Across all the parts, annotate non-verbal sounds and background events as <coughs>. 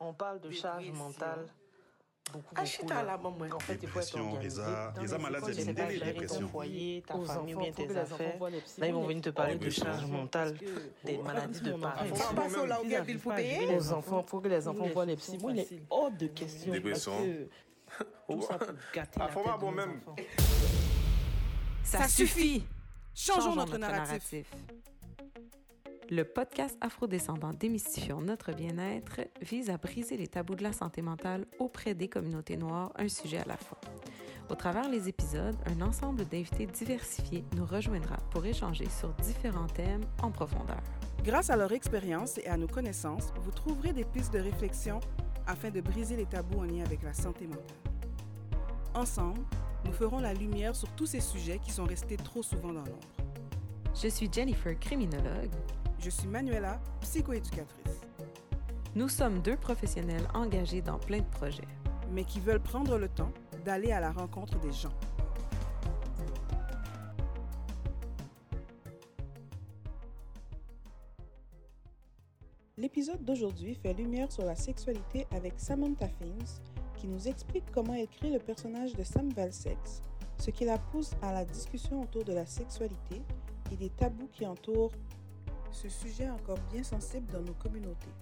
On parle de charge mentale. Beaucoup, Achète à la maman. En fait, il faut être organisé. Dans les écoles, tu sais pas gérer ton foyer, ta Aux famille ou bien faut tes affaires. Là, ils vont venir te parler de charge mentale, des maladies de parents. là. Aux enfants, faut que les enfants voient les psy. Moi, il est hors de question. Dépression. Tout ça pour gâter Ah, la tête bon même. Ça, suffit! Changeons, notre, narratif. Le podcast Afrodescendant Démystifions notre bien-être vise à briser les tabous de la santé mentale auprès des communautés noires, un sujet à la fois. Au travers les épisodes, un ensemble d'invités diversifiés nous rejoindra pour échanger sur différents thèmes en profondeur. Grâce à leur expérience et à nos connaissances, vous trouverez des pistes de réflexion afin de briser les tabous en lien avec la santé mentale. Ensemble, nous ferons la lumière sur tous ces sujets qui sont restés trop souvent dans l'ombre. Je suis Jennifer, criminologue. Je suis Manuela, psychoéducatrice, Nous sommes deux professionnels engagés dans plein de projets. mais qui veulent prendre le temps d'aller à la rencontre des gens. L'épisode d'aujourd'hui fait lumière sur la sexualité avec Samantha Fames, qui nous explique comment elle crée le personnage de Sam Valsex, ce qui la pousse à la discussion autour de la sexualité et des tabous qui entourent ce sujet encore bien sensible dans nos communautés.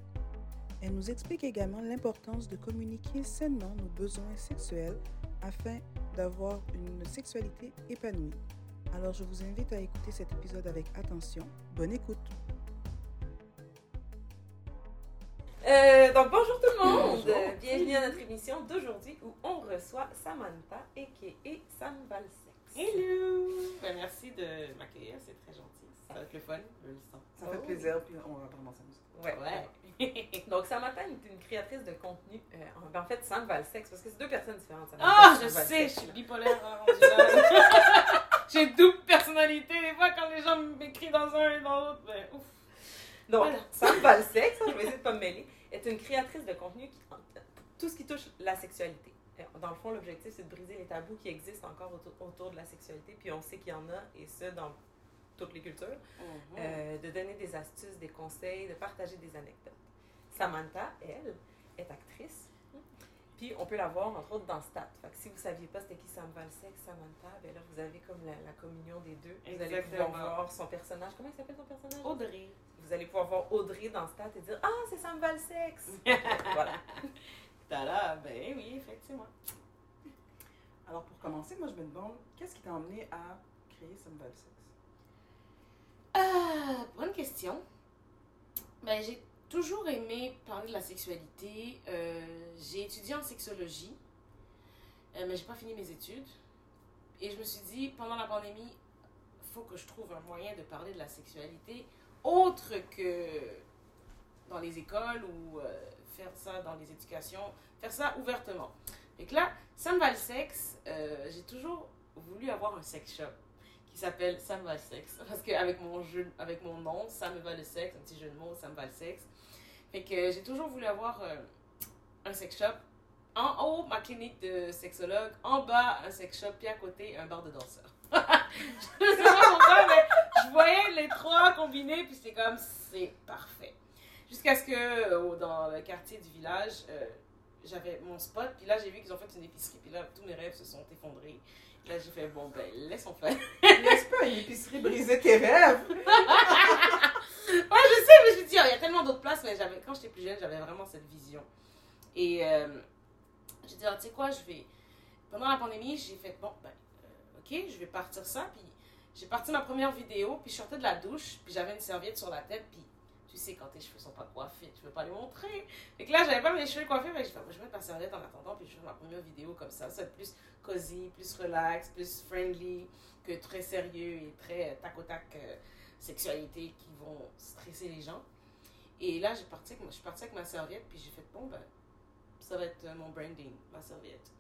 Elle nous explique également l'importance de communiquer sainement nos besoins sexuels afin d'avoir une sexualité épanouie. Alors je vous invite à écouter cet épisode avec attention. Bonne écoute. Euh, donc bonjour tout le monde, bienvenue à notre émission d'aujourd'hui où on reçoit Samantha a.k.a. Sam Valsex. Hello! Ben, merci de m'accueillir, c'est très gentil. Ça va être le fun, je le sens. Ça fait plaisir, puis on va vraiment s'amuser. Ouais. Ouais. <laughs> Donc Samantha est une créatrice de contenu, euh, en- ben, en fait Sam Valsex, parce que c'est deux personnes différentes. Ah, et je sais, je suis bipolaire. hein. <laughs> J'ai double personnalité. Des fois, quand les gens m'écrivent dans un et dans l'autre, ben ouf. Donc, Voilà. Sam Valsex, je vais essayer de pas me mêler, est une créatrice de contenu qui tout ce qui touche la sexualité. Dans le fond, l'objectif, c'est de briser les tabous qui existent encore autour, autour de la sexualité, puis on sait qu'il y en a, et ce, dans toutes les cultures, Mhm. euh, de donner des astuces, des conseils, de partager des anecdotes. Samantha, elle, est actrice, puis on peut la voir, entre autres, dans Stat. Fait que si vous ne saviez pas c'était qui Sam Valsex, Samantha, ben là, vous avez comme la, la communion des deux. Vous allez pouvoir voir son personnage. Comment il s'appelle ton personnage? Audrey. Vous allez pouvoir voir Audrey dans Stat et dire Ah, c'est Sam Valsex! <laughs> voilà. Tada, ben oui, effectivement. Alors pour commencer, moi je me demande, qu'est-ce qui t'a emmené à créer Sam Valsex? Ah, bonne question. Ben, j'ai toujours aimé parler de la sexualité. Euh, j'ai étudié en sexologie, euh, mais j'ai pas fini mes études. Et je me suis dit, pendant la pandémie, faut que je trouve un moyen de parler de la sexualité autre que dans les écoles ou euh, faire ça dans les éducations, faire ça ouvertement. Que là, Sam Valsex, euh, j'ai toujours voulu avoir un sex shop qui s'appelle Sam Valsex. <laughs> Parce qu'avec mon, jeu, avec mon nom, Sam va le sexe, un petit jeu de mots, Sam Valsex. Fait que j'ai toujours voulu avoir euh, un sex shop. En haut, ma clinique de sexologue. En bas, un sex shop. Puis à côté, un bar de danseurs. <laughs> je sais pas pourquoi, mais je voyais les trois combinés. Puis c'est comme, c'est parfait. Jusqu'à ce que, euh, dans le quartier du village, euh, j'avais mon spot. Puis là, j'ai vu qu'ils ont fait une épicerie. Puis là, tous mes rêves se sont effondrés. Là, j'ai fait, bon, ben, laissons faire. N'est-ce pas une épicerie briser tes rêves? <laughs> Ouais, je sais, mais je me dis, oh, il y a tellement d'autres places, mais j'avais, quand j'étais plus jeune, j'avais vraiment cette vision. Et euh, j'ai dit, ah, tu sais quoi, je vais. Pendant la pandémie, j'ai fait, bon, ben, euh, ok, je vais partir ça. Puis j'ai parti ma première vidéo, puis je sortais de la douche, puis j'avais une serviette sur la tête, puis tu sais, quand tes cheveux sont pas coiffés, tu veux pas les montrer. Et que là, j'avais pas mes cheveux coiffés, mais je je vais mettre ma serviette en attendant, puis je fais ma première vidéo comme ça. Ça va être plus cosy, plus relax, plus friendly, que très sérieux et très euh, tac au tac. euh, sexualité qui vont stresser les gens. Et là, je suis partie avec ma serviette, puis j'ai fait, bon, ben, ça va être euh, mon branding, ma serviette.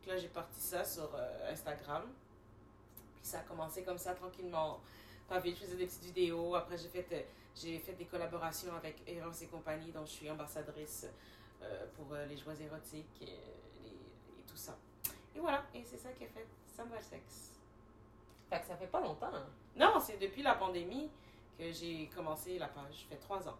Puis là, j'ai parti ça sur Instagram. Puis ça a commencé comme ça, tranquillement. Pas vite, je faisais des petites vidéos. Après, j'ai fait, j'ai fait des collaborations avec Eros et compagnie, dont je suis ambassadrice euh, pour euh, les joies érotiques et, les- et tout ça. Et voilà, et c'est ça qui a fait Ça me va le sexe. Fait que ça fait pas longtemps. hein? Non, c'est depuis la pandémie que j'ai commencé la page. Ça fait trois ans.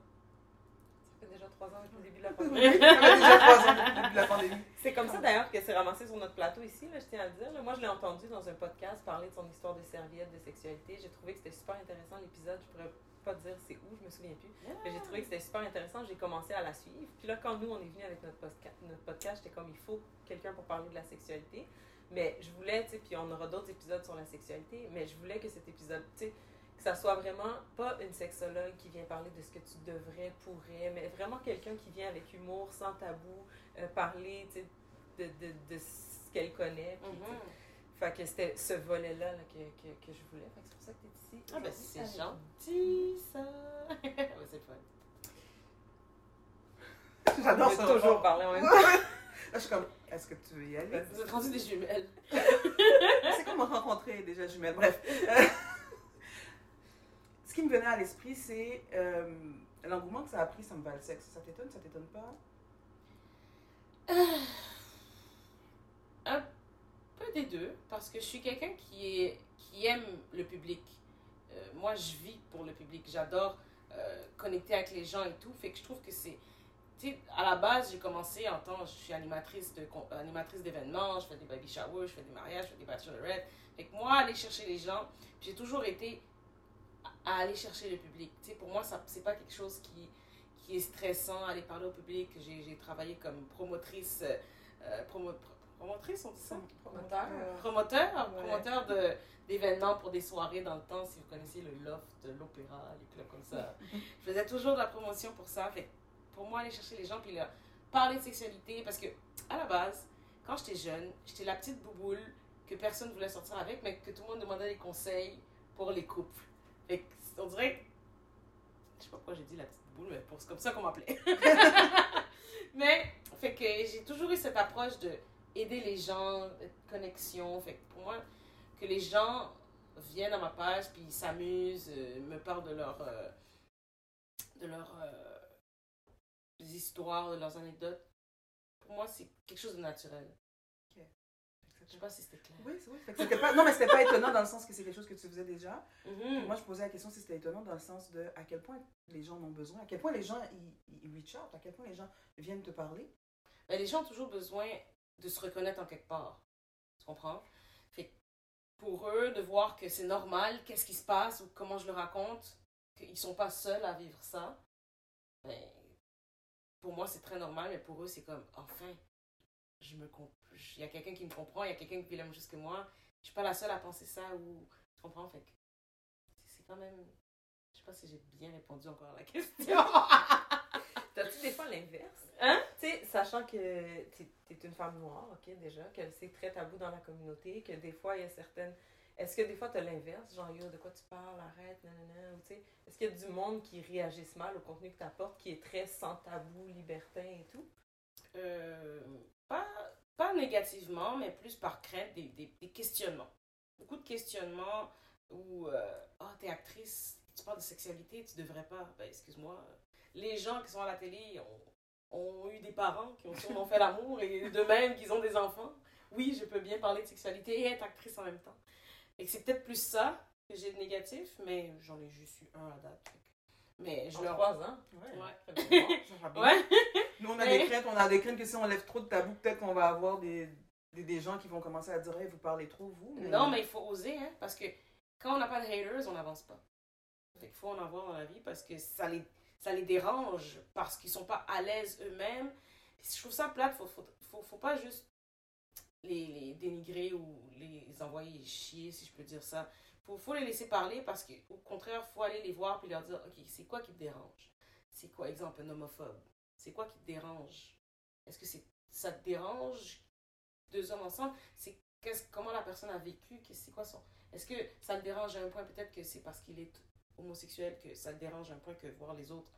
Ça fait déjà trois ans depuis le début de la <laughs> pandémie. ça fait déjà trois ans depuis le début de la pandémie. C'est comme ça d'ailleurs que c'est ramassé sur notre plateau ici, là, je tiens à le dire. là. Moi, je l'ai entendu dans un podcast parler de son histoire de serviette, de sexualité. J'ai trouvé que c'était super intéressant l'épisode. Je pourrais pas dire c'est où, je me souviens plus. Mais j'ai trouvé que c'était super intéressant. J'ai commencé à la suivre. Puis là, quand nous, on est venu avec notre, posca- notre podcast, j'étais comme il faut quelqu'un pour parler de la sexualité. Mais je voulais, tu sais, puis on aura d'autres épisodes sur la sexualité, mais je voulais que cet épisode, tu sais, que ça soit vraiment pas une sexologue qui vient parler de ce que tu devrais, pourrais, mais vraiment quelqu'un qui vient avec humour, sans tabou, euh, parler, tu sais, de, de, de ce qu'elle connaît. puis, tu sais. Fait que c'était ce volet-là là, que, que, que je voulais. Fait que c'est pour ça que tu es ici. Ah, ben, c'est avec gentil, ça. <laughs> ouais, c'est fun. <laughs> J'adore ça. toujours parler en même temps. Là, je suis comme, est-ce que tu veux y aller? Vous êtes rendu des jumelles. <laughs> C'est comme rencontrer déjà jumelles. Bref. Ce qui me venait à l'esprit, c'est euh, l'engouement que ça a pris, ça me va le sexe. Ça t'étonne, ça t'étonne pas? Un peu deux, parce que je suis quelqu'un qui, qui aime le public. Euh, moi, je vis pour le public. J'adore euh, connecter avec les gens et tout. Fait que je trouve que c'est. Tu sais, à la base, j'ai commencé en tant. Je suis animatrice d'événements, je fais des baby showers, je fais des mariages, je fais des bachelorettes. Fait que moi, aller chercher les gens, j'ai toujours été à aller chercher le public. Tu sais, pour moi, c'est pas quelque chose qui, est stressant, aller parler au public. J'ai travaillé comme promotrice. euh, promotrice, on dit ça? Promoteur. promoteur, Ouais. promoteur de, d'événements pour des soirées dans le temps, si vous connaissez le loft, l'opéra, les clubs comme ça. <laughs> Je faisais toujours de la promotion pour ça. Fait pour moi, aller chercher les gens puis leur parler de sexualité, parce que à la base, quand j'étais jeune, j'étais la petite bouboule que personne voulait sortir avec, mais que tout le monde demandait des conseils pour les couples. Fait on dirait. Je sais pas pourquoi j'ai dit la petite bouboule, mais c'est comme ça qu'on m'appelait. <laughs> <laughs> mais, fait que j'ai toujours eu cette approche de aider les gens, de connexion. Fait que pour moi, que les gens viennent à ma page puis ils s'amusent, euh, me parlent de leur euh, de leurs euh, histoires, de leurs anecdotes. Pour moi, c'est quelque chose de naturel. Je sais pas si c'était clair. Oui, c'est vrai. Fait pas... Non, mais c'était pas étonnant dans le sens que c'est quelque chose que tu faisais déjà. Mhm. Moi, je posais la question si c'était étonnant dans le sens de à quel point les gens en ont besoin, à quel point les gens ils, ils reach out, à quel point les gens viennent te parler. Ben, les gens ont toujours besoin de se reconnaître en quelque part. Tu comprends? Fait pour eux, de voir que c'est normal, qu'est-ce qui se passe ou comment je le raconte, qu'ils sont pas seuls à vivre ça, ben, pour moi, c'est très normal, mais pour eux, c'est comme, enfin, je me il y a quelqu'un qui me comprend, il y a quelqu'un qui vit même chose que moi. Je suis pas la seule à penser ça ou. Tu comprends? Fait c'est- quand même. Je sais pas si j'ai bien répondu encore à la <laughs> question. Des fois l'inverse? Hein? Tu sais, sachant que t'es es une femme noire, ok, déjà, que c'est très tabou dans la communauté, que des fois, il y a certaines. Est-ce que des fois, t'as l'inverse? Genre, yo, de quoi tu parles, arrête, nanana, ou tu sais. Est-ce qu'il y a du monde qui réagisse mal au contenu que t'apportes, qui est très sans tabou, libertin et tout? Euh, pas, pas négativement, mais plus par crainte des, des, des questionnements. Beaucoup de questionnements où, euh, ah, t'es actrice, tu parles de sexualité, tu devrais pas. Ben, excuse-moi. Les gens qui sont à la télé ont, ont eu des parents qui ont sûrement fait l'amour et de même qu'ils ont des enfants. Oui, je peux bien parler de sexualité et être actrice en même temps. Et que c'est peut-être plus ça que j'ai de négatif, mais j'en ai juste eu un à date. Mais je En leur. trois ans? Ouais. Nous, on a Mais- des craintes, on a des craintes que si on lève trop de tabous, peut-être qu'on va avoir des, des, des gens qui vont commencer à dire hey, vous parlez trop, vous. Non, mais il faut oser, hein, parce que quand on n'a pas de haters, on n'avance pas. Fait qu'il faut en avoir dans la vie parce que ça les, ça les dérange, parce qu'ils sont pas à l'aise eux-mêmes. Je trouve ça plate, faut, faut, faut, pas juste les, dénigrer ou les envoyer chier, si je peux dire ça. Faut, faut les laisser parler parce qu'au contraire, faut aller les voir puis leur dire, ok, c'est quoi qui te dérange? C'est quoi, exemple, un homophobe? C'est quoi qui te dérange? Est-ce que ça te dérange deux hommes ensemble? C'est comment la personne a vécu, c'est quoi son... Est-ce que ça le dérange à un point, peut-être que c'est parce qu'il est homosexuel, que ça le dérange un point que voir les autres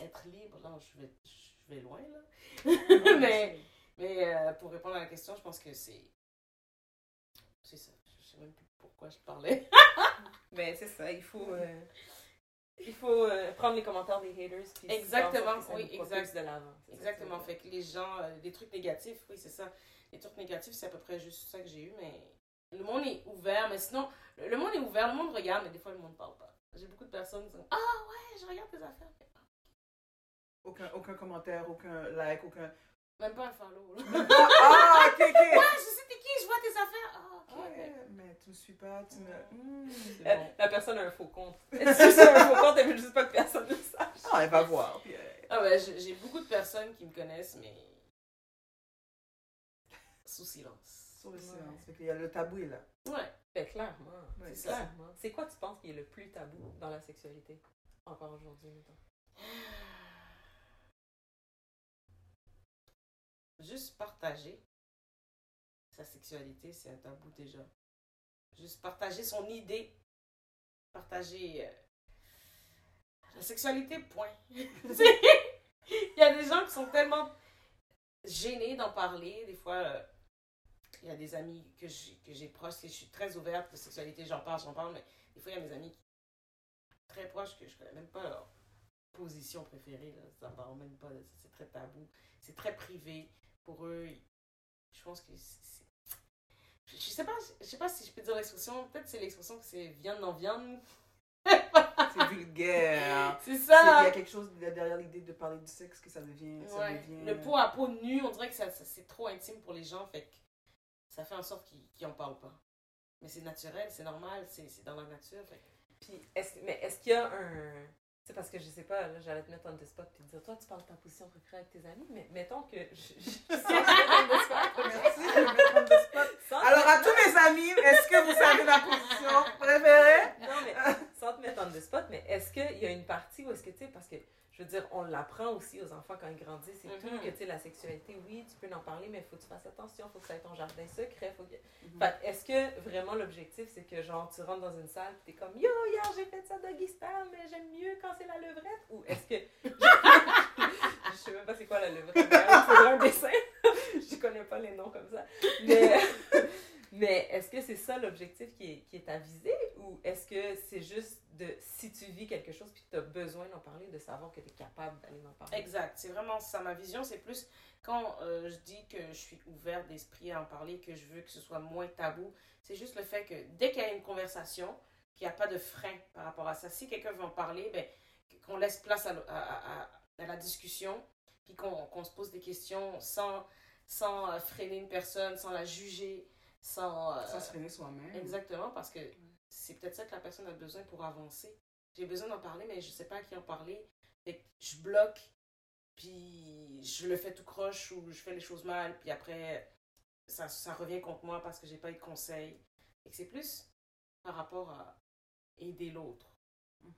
être libres, là, je vais, je vais loin, là. <laughs> mais mais euh, pour répondre à la question, je pense que c'est... C'est ça. Je sais même plus pourquoi je parlais. Mais <laughs> c'est ça, il faut. euh, il faut euh, prendre les commentaires des haters. puis Exactement, ça oui, exact. de l'avant. Exactement. Fait que les gens, des trucs négatifs, oui, c'est ça. Les trucs négatifs, c'est à peu près juste ça que j'ai eu, mais le monde est ouvert. Mais sinon, le, le monde est ouvert, le monde regarde, mais des fois, le monde parle pas. J'ai beaucoup de personnes qui disent Ah ouais, je regarde tes affaires. Ah, Aucun, aucun commentaire, aucun like, aucun. Même pas un follow. ah, ok, ok. <laughs> Ouais, je sais t'es qui, je vois tes affaires. Ah, ok. Ouais, mais tu me suis pas, tu me. Hmm, Euh, bon. La personne a un faux compte. <laughs> Si c'est un faux compte, elle veut juste pas que personne le sache. Ah, elle va voir. Puis, euh, Ah ouais, j'ai j'ai beaucoup de personnes qui me connaissent, mais sous silence. Sur le silence. Fait qu'il y a le tabou est là. Ouais. Ben, clairement. Ouais, c'est clairement. C'est quoi tu penses qui est le plus tabou dans la sexualité? Encore aujourd'hui, mettons. <gasps> Juste partager sa sexualité, c'est un tabou déjà. Juste partager son idée. Partager euh, la sexualité, point. <laughs> Il y a des gens qui sont tellement gênés d'en parler. Des fois, euh, il y a des amis que j'ai que j'ai proches, et je suis très ouverte de sexualité, j'en parle, j'en parle, mais des fois, il y a mes amis qui très proches que je connais même pas leur position préférée. Là. Ça parle même pas. ça. C'est très tabou. C'est très privé. Pour eux, je pense que c'est. Je sais pas, je sais pas si je peux dire l'expression. Peut-être c'est l'expression que c'est viande dans viande. <laughs> C'est vulgaire. C'est C'est- Il ça. y a quelque chose derrière l'idée de parler du sexe que ça devient. Ça. Le pot à peau nu, on dirait que ça, ça- c'est trop intime pour les gens, fait que ça fait en sorte qu'ils qu'ils en parlent pas. Mais c'est naturel, c'est normal, c'est c'est dans la nature. Puis, est mais est-ce qu'il y a un. Sais, parce que je sais pas, là, j'allais te mettre on the spot puis te dire, toi, tu parles de ta position préférée avec tes amis, mais mettons que. Je, te Alors, à tous mes amis, est-ce que vous savez ma position préférée? Non, mais sans te mettre on the spot, mais est-ce qu'il y a une partie où est-ce que, tu sais, parce que, je veux dire, on l'apprend aussi aux enfants quand ils grandissent et tout, Mhm. que, tu sais, la sexualité, oui, tu peux en parler, mais il faut que tu fasses attention, il faut que ça ait ton jardin secret, faut que... Mhm. Fait que est-ce que, vraiment, l'objectif, c'est que, genre, tu rentres dans une salle pis t'es comme, yo, hier, j'ai fait ça doggy style, mais j'aime mieux quand c'est la levrette, ou est-ce que... <laughs> je sais même pas c'est quoi la levrette, faudrait un dessin, <laughs> je connais pas les noms comme ça, mais... <laughs> Mais est-ce que c'est ça l'objectif qui est, qui est à viser? Ou est-ce que c'est juste de si tu vis quelque chose puis tu as besoin d'en parler, de savoir que tu es capable d'aller en parler? Exact, c'est vraiment ça. Ma vision, c'est plus quand euh, je dis que je suis ouverte d'esprit à en parler, que je veux que ce soit moins tabou. C'est juste le fait que dès qu'il y a une conversation, qu'il n'y a pas de frein par rapport à ça. Si quelqu'un veut en parler, ben, qu'on laisse place à, à- à- à la discussion, puis qu'on qu'on se pose des questions sans, sans freiner une personne, sans la juger, sans... euh, Sans se freiner soi-même. Exactement, parce que c'est peut-être ça que la personne a besoin pour avancer. J'ai besoin d'en parler, mais je sais pas à qui en parler. Fait que je bloque, puis je le fais tout croche ou je fais les choses mal, puis après, ça, ça revient contre moi parce que j'ai pas eu de conseils. Que c'est plus par rapport à aider l'autre.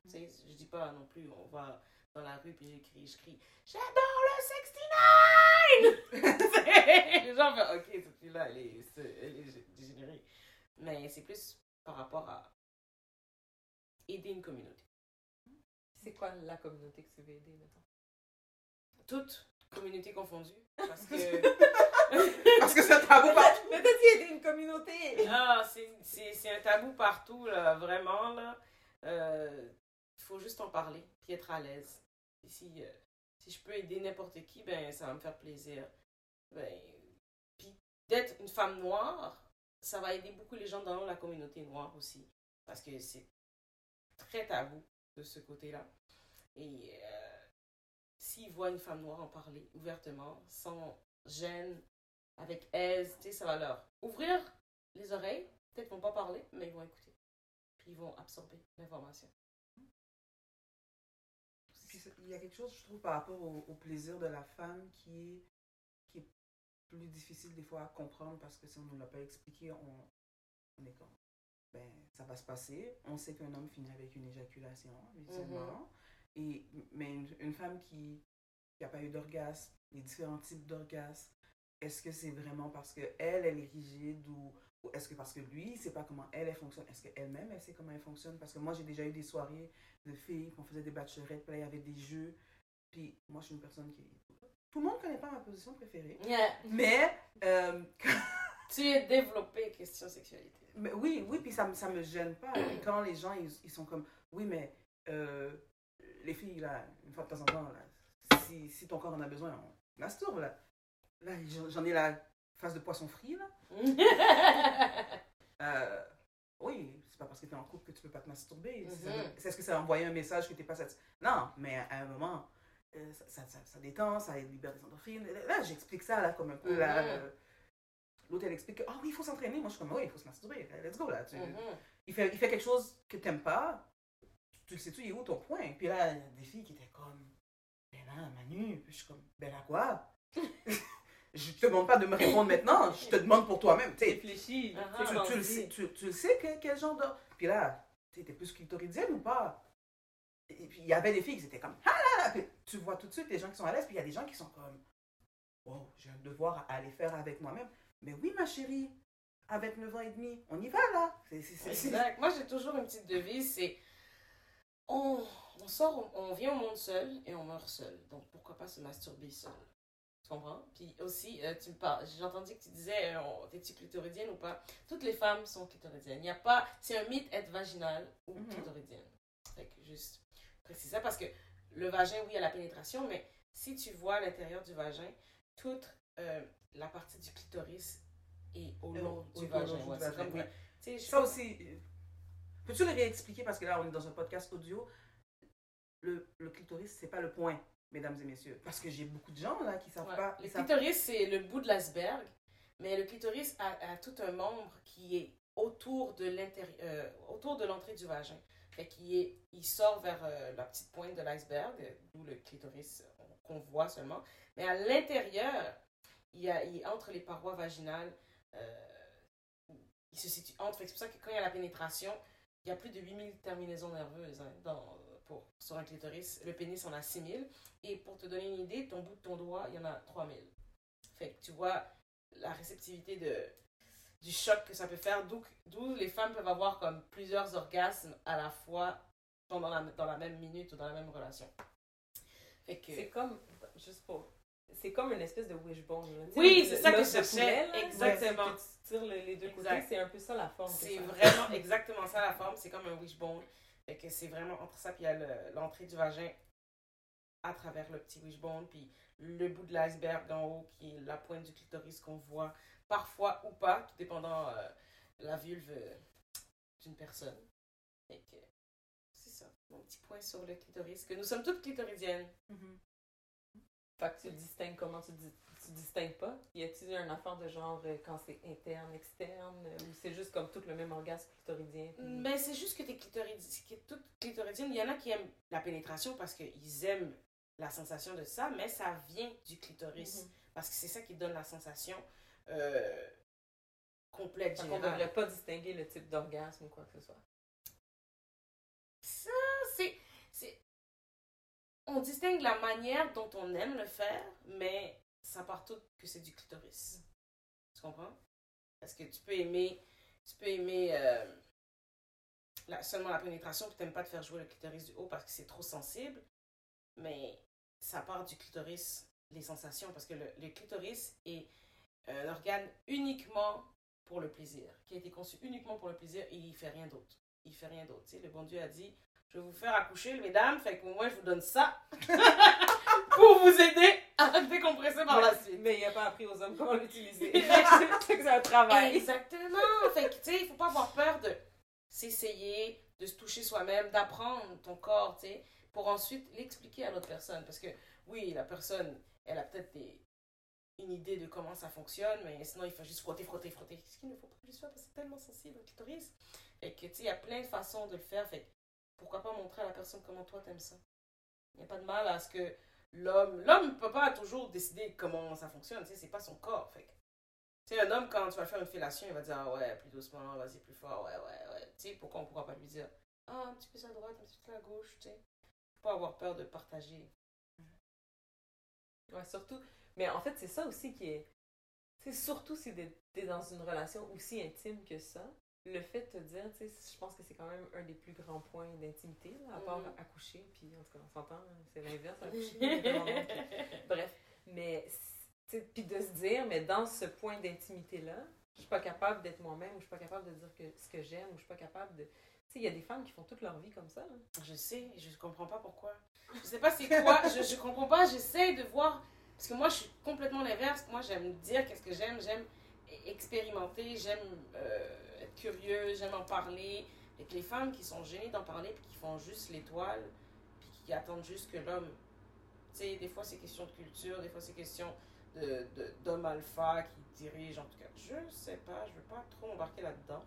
Tu sais, je dis pas non plus, on va dans la rue, puis j'écris, je crie « J'adore le 69! <laughs> » <laughs> Les gens font « Ok, cette fille-là, elle est, c'est- elle est dégénérée. » Mais c'est plus par rapport à aider une communauté. C'est quoi la communauté que tu veux aider, mettons? Toutes communautés confondues. Parce que <laughs> Parce que c'est un tabou partout. Mais t'as dit aider une communauté! ah, c'est- un tabou partout, là, vraiment. là. Euh, faut juste en parler, puis être à l'aise. Si, euh, si je peux aider n'importe qui, ben, ça va me faire plaisir. Ben, puis d'être une femme noire, ça va aider beaucoup les gens dans la communauté noire aussi. Parce que c'est très tabou de ce côté-là. Et euh, s'ils voient une femme noire en parler ouvertement, sans gêne, avec aise, ça va leur ouvrir les oreilles. Peut-être qu'ils vont pas parler, mais ils vont écouter. Puis ils vont absorber l'information. Il y a quelque chose, je trouve, par rapport au, au plaisir de la femme qui est, qui est plus difficile des fois à comprendre parce que si on ne nous l'a pas expliqué, on, on est comme, ben, ça va se passer. On sait qu'un homme finit avec une éjaculation, évidemment. Et, mais une, une femme qui n'a pas eu d'orgasme, les différents types d'orgasmes, est-ce que c'est vraiment parce qu'elle, elle est rigide ou, ou est-ce que parce que lui, il sait pas comment elle, elle fonctionne? Est-ce qu'elle-même, elle sait comment elle fonctionne? Parce que moi, j'ai déjà eu des soirées de filles, on faisait des bachelorettes, puis là, il y avait des jeux. Puis moi, je suis une personne qui... Tout le monde ne connaît pas ma position préférée. Mais, euh, <laughs> Tu es développé question sexualité. mais oui, oui, puis ça, me- ça me gêne pas. Quand les gens, ils, ils sont comme, oui, mais euh, les filles, là, une fois de temps en temps, là, si, si ton corps en a besoin, on masturbe, là. Là, j'en ai la face de poisson frit, là. <laughs> Euh, oui, c'est pas parce que tu es en couple que tu peux pas te masturber. C'est- Mhm. C'est est-ce que ça a envoyé un message que tu n'es pas satisfait? Non, mais à un moment, euh, ça, ça, ça, ça détend, ça libère des endorphines. Là, j'explique ça, là, comme un peu, Mhm. euh, L'autre, elle explique que, ah oui, il faut s'entraîner. Moi, je suis comme, oui, il faut se masturber. Let's go, là. Tu- Mhm. il, fait, il fait quelque chose que t'aimes pas. Tu le sais-tu, il est où ton point? Puis là, il y a des filles qui étaient comme, ben là, Manu. Puis je suis comme, ben là, quoi? <laughs> je te demande pas de me répondre maintenant. Je te demande pour toi-même. Tu sais, Réfléchis. Ah, tu, tu le sais, tu, tu le sais que, quel genre de. Puis là, tu étais plus clitoridienne ou pas? Et puis il y avait des filles qui étaient comme ah là là! Puis tu vois tout de suite les gens qui sont à l'aise, puis il y a des gens qui sont comme wow, j'ai un devoir à aller faire avec moi-même. Mais oui, ma chérie, avec 9 ans et demi, on y va là. Exact. Moi, j'ai toujours une petite devise, c'est on, on sort, on, on vient au monde seul et on meurt seul. Donc, pourquoi pas se masturber seul? Tu comprends? Puis aussi, euh, tu me parles, j'ai entendu que tu disais, euh, t'es-tu clitoridienne ou pas? Toutes les femmes sont clitoridiennes. Il n'y a pas, c'est un mythe être vaginal ou Mhm. clitoridienne. Fait que juste préciser ça parce que le vagin, oui, il y a la pénétration, mais si tu vois l'intérieur du vagin, toute euh, la partie du clitoris est au long du vagin. ouais. C'est comme, oui. Ça aussi, euh, peux-tu le réexpliquer parce que là, on est dans un podcast audio. Le, le clitoris, c'est pas le point, mesdames et messieurs. Parce que j'ai beaucoup de gens là qui savent Ouais. pas. Le savent- clitoris, c'est le bout de l'iceberg, mais le clitoris a, a tout un membre qui est autour de l'intérieur, euh, autour de l'entrée du vagin. Fait qu'il est, il sort vers euh, la petite pointe de l'iceberg, d'où le clitoris euh, qu'on voit seulement. Mais à l'intérieur, il, y a, il entre les parois vaginales. euh, il se situe entre. C'est pour ça que quand il y a la pénétration, il y a plus de 8000 terminaisons nerveuses hein, dans, pour, sur un clitoris. Le pénis en a 6000. Et pour te donner une idée, ton bout de ton doigt, il y en a 3000. Fait que tu vois la réceptivité de, du choc que ça peut faire, d'où les femmes peuvent avoir comme plusieurs orgasmes à la fois pendant la, dans la même minute ou dans la même relation. Fait que... C'est comme, juste pour. C'est comme une espèce de wishbone. là. Oui, c'est ça que je cherchais. Exactement. que Tu tires le- les deux Exact. côtés, c'est un peu ça la forme. C'est vraiment exactement ça la forme. C'est comme un wishbone. Fait que c'est vraiment entre ça, puis il y a le- l'entrée du vagin à travers le petit wishbone, puis le bout de l'iceberg en haut, qui est la pointe du clitoris qu'on voit parfois ou pas, tout dépendant euh, la vulve euh, d'une personne. Fait que c'est ça, mon petit point sur le clitoris, que nous sommes toutes clitoridiennes. Mhm. Fait que tu le distingues comment tu, dis, tu distingues pas? Y a-t-il un affaire de genre euh, quand c'est interne, externe, euh, ou c'est juste comme tout le même orgasme clitoridien? puis- Ben, c'est juste que t'es clitoridienne, que toute clitoridienne, il y en a qui aiment la pénétration parce qu'ils aiment la sensation de ça, mais ça vient du clitoris. Mhm. Parce que c'est ça qui donne la sensation euh, complète, Fait qu'on générale. devrait pas distinguer le type d'orgasme ou quoi que ce soit. Ça, c'est... On distingue la manière dont on aime le faire, mais ça part tout que c'est du clitoris. Tu comprends? Parce que tu peux aimer, tu peux aimer euh, seulement la pénétration, puis t'aimes pas te faire jouer le clitoris du haut parce que c'est trop sensible, mais ça part du clitoris, les sensations, parce que le, clitoris est un organe uniquement pour le plaisir, qui a été conçu uniquement pour le plaisir et il fait rien d'autre il fait rien d'autre. Le bon Dieu a dit Je vais vous faire accoucher, mesdames, fait que moi, je vous donne ça <laughs> pour vous aider à décompresser par la suite. Mais il a pas appris aux hommes comment l'utiliser. <laughs> <laughs> c'est que c'est un travail. Exactement. fait que, tu sais, il faut pas avoir peur de s'essayer, de se toucher soi-même, d'apprendre ton corps, tu sais, pour ensuite l'expliquer à l'autre personne. Parce que, oui, la personne, elle a peut-être des- une idée de comment ça fonctionne, mais sinon, il faut juste frotter, frotter, frotter. Ce qu'il ne faut pas juste faire parce que c'est tellement sensible au clitoris. Et que, tu sais, il y a plein de façons de le faire. Fait pourquoi pas montrer à la personne comment toi t'aimes ça? Il n'y a pas de mal à ce que l'homme. L'homme peut pas toujours décider comment ça fonctionne, tu sais, c'est pas son corps. Fait sais, un homme, quand tu vas faire une fellation, il va dire Ah ouais, plus doucement, vas-y, plus fort, ouais, ouais, ouais. Tu sais, pourquoi on pourra pas lui dire Ah, un petit peu à droite, un petit peu à gauche, tu sais. Pas avoir peur de partager. Ouais, surtout. Mais en fait, c'est ça aussi qui est. C'est surtout si t'es dans une relation aussi intime que ça, le fait de te dire, tu sais, je pense que c'est quand même un des plus grands points d'intimité, à part Mhm. accoucher, puis en tout cas, on s'entend, c'est l'inverse, <laughs> accoucher. Bref, mais, puis de se dire, mais dans ce point d'intimité-là, je suis pas capable d'être moi-même, ou je suis pas capable de dire que, ce que j'aime, ou je suis pas capable de. Tu sais, il y a des femmes qui font toute leur vie comme ça. Je sais, je comprends pas pourquoi. Je sais pas c'est quoi, je, je comprends pas, j'essaie de voir. Parce que moi, je suis complètement l'inverse. Moi, j'aime dire qu'est-ce que j'aime, j'aime expérimenter, j'aime euh, être curieux, j'aime en parler. Et que les femmes qui sont gênées d'en parler, puis qui font juste l'étoile, puis qui attendent juste que l'homme Tu sais, des fois, c'est question de culture, des fois, c'est question de, de, alpha qui dirigent. En tout cas, je sais pas, je veux pas trop embarquer là-dedans.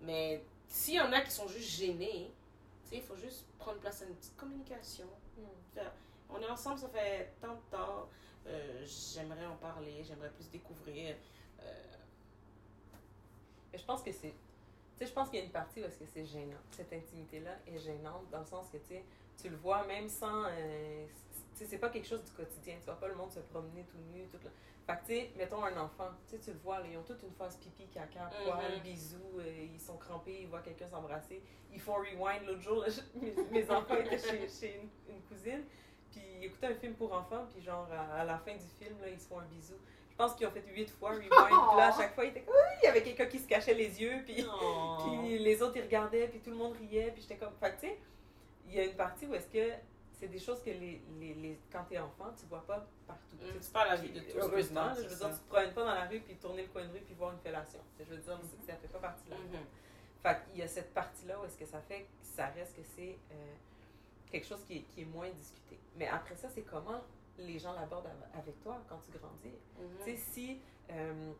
Mais s'il y en a qui sont juste gênés, tu sais, il faut juste prendre place à une petite communication. Faire, on est ensemble, ça fait tant de temps. euh, j'aimerais en parler, j'aimerais plus découvrir. Euh, Mais je pense que c'est. Tu sais, je pense qu'il y a une partie où est-ce que c'est gênant. Cette intimité-là est gênante dans le sens que, tu sais, tu le vois même sans. euh, tu sais, c'est pas quelque chose du quotidien. Tu vois pas le monde se promener tout nu, tout là. Fait que, tu sais, mettons un enfant, tu sais, tu le vois, là, ils ont toute une phase pipi, caca, poil, Mhm. bisous, euh, ils sont crampés, ils voient quelqu'un s'embrasser. Ils font rewind l'autre jour, là, je- <laughs> mes, mes enfants étaient chez, chez une, une cousine, puis ils écoutaient un film pour enfants, puis genre, à, à la fin du film, là, ils se font un bisou. Je pense qu'ils ont fait huit fois rewind, puis là, à chaque fois, comme, oui, il y avait quelqu'un qui se cachait les yeux, puis. Puis les autres, ils regardaient, puis tout le monde riait, puis j'étais comme. Fait que, tu sais, il y a une partie où est-ce que c'est des choses que les, les, les, quand t'es enfant, tu vois pas partout. Mm, Tu pas la vie de tous, Heureusement, je veux ça. dire, tu te promènes pas dans la rue, puis tourner le coin de rue, puis voir une fellation. Je veux dire, c'est- ça fait pas partie de la Mhm. Fait qu'il y a cette partie-là où est-ce que ça fait que ça reste que c'est euh, quelque chose qui est, qui est moins discuté. Mais après ça, c'est comment les gens l'abordent av- avec toi quand tu grandis. Mhm. Tu sais, si. euh,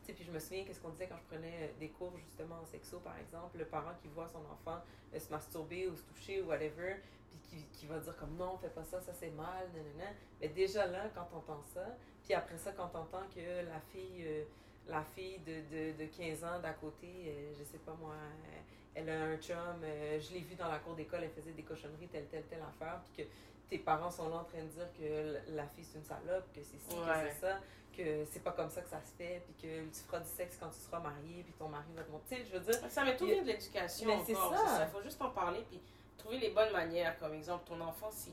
tu sais, puis je me souviens qu'est-ce qu'on disait quand je prenais euh, des cours justement en sexo, par exemple, le parent qui voit son enfant euh, se masturber ou se toucher ou whatever, puis qui, qui va dire comme non, fais pas ça, ça c'est mal, nanana. Mais déjà là, quand t'entends ça, puis après ça, quand t'entends que la fille, euh, la fille de, de, de 15 ans d'à côté, euh, je sais pas moi, euh, elle a un chum, euh, je l'ai vu dans la cour d'école, elle faisait des cochonneries, telle, telle, telle affaire, puis que tes parents sont là en train de dire que la fille c'est une salope, que c'est ci, que c'est ça, que c'est pas comme ça que ça se fait, puis que tu feras du sexe quand tu seras marié, puis ton mari va te montrer. Je veux dire, Ça, mais tout y vient de l'éducation. Mais c'est ça. Il faut juste en parler puis trouver les bonnes manières. Comme exemple, ton enfant, si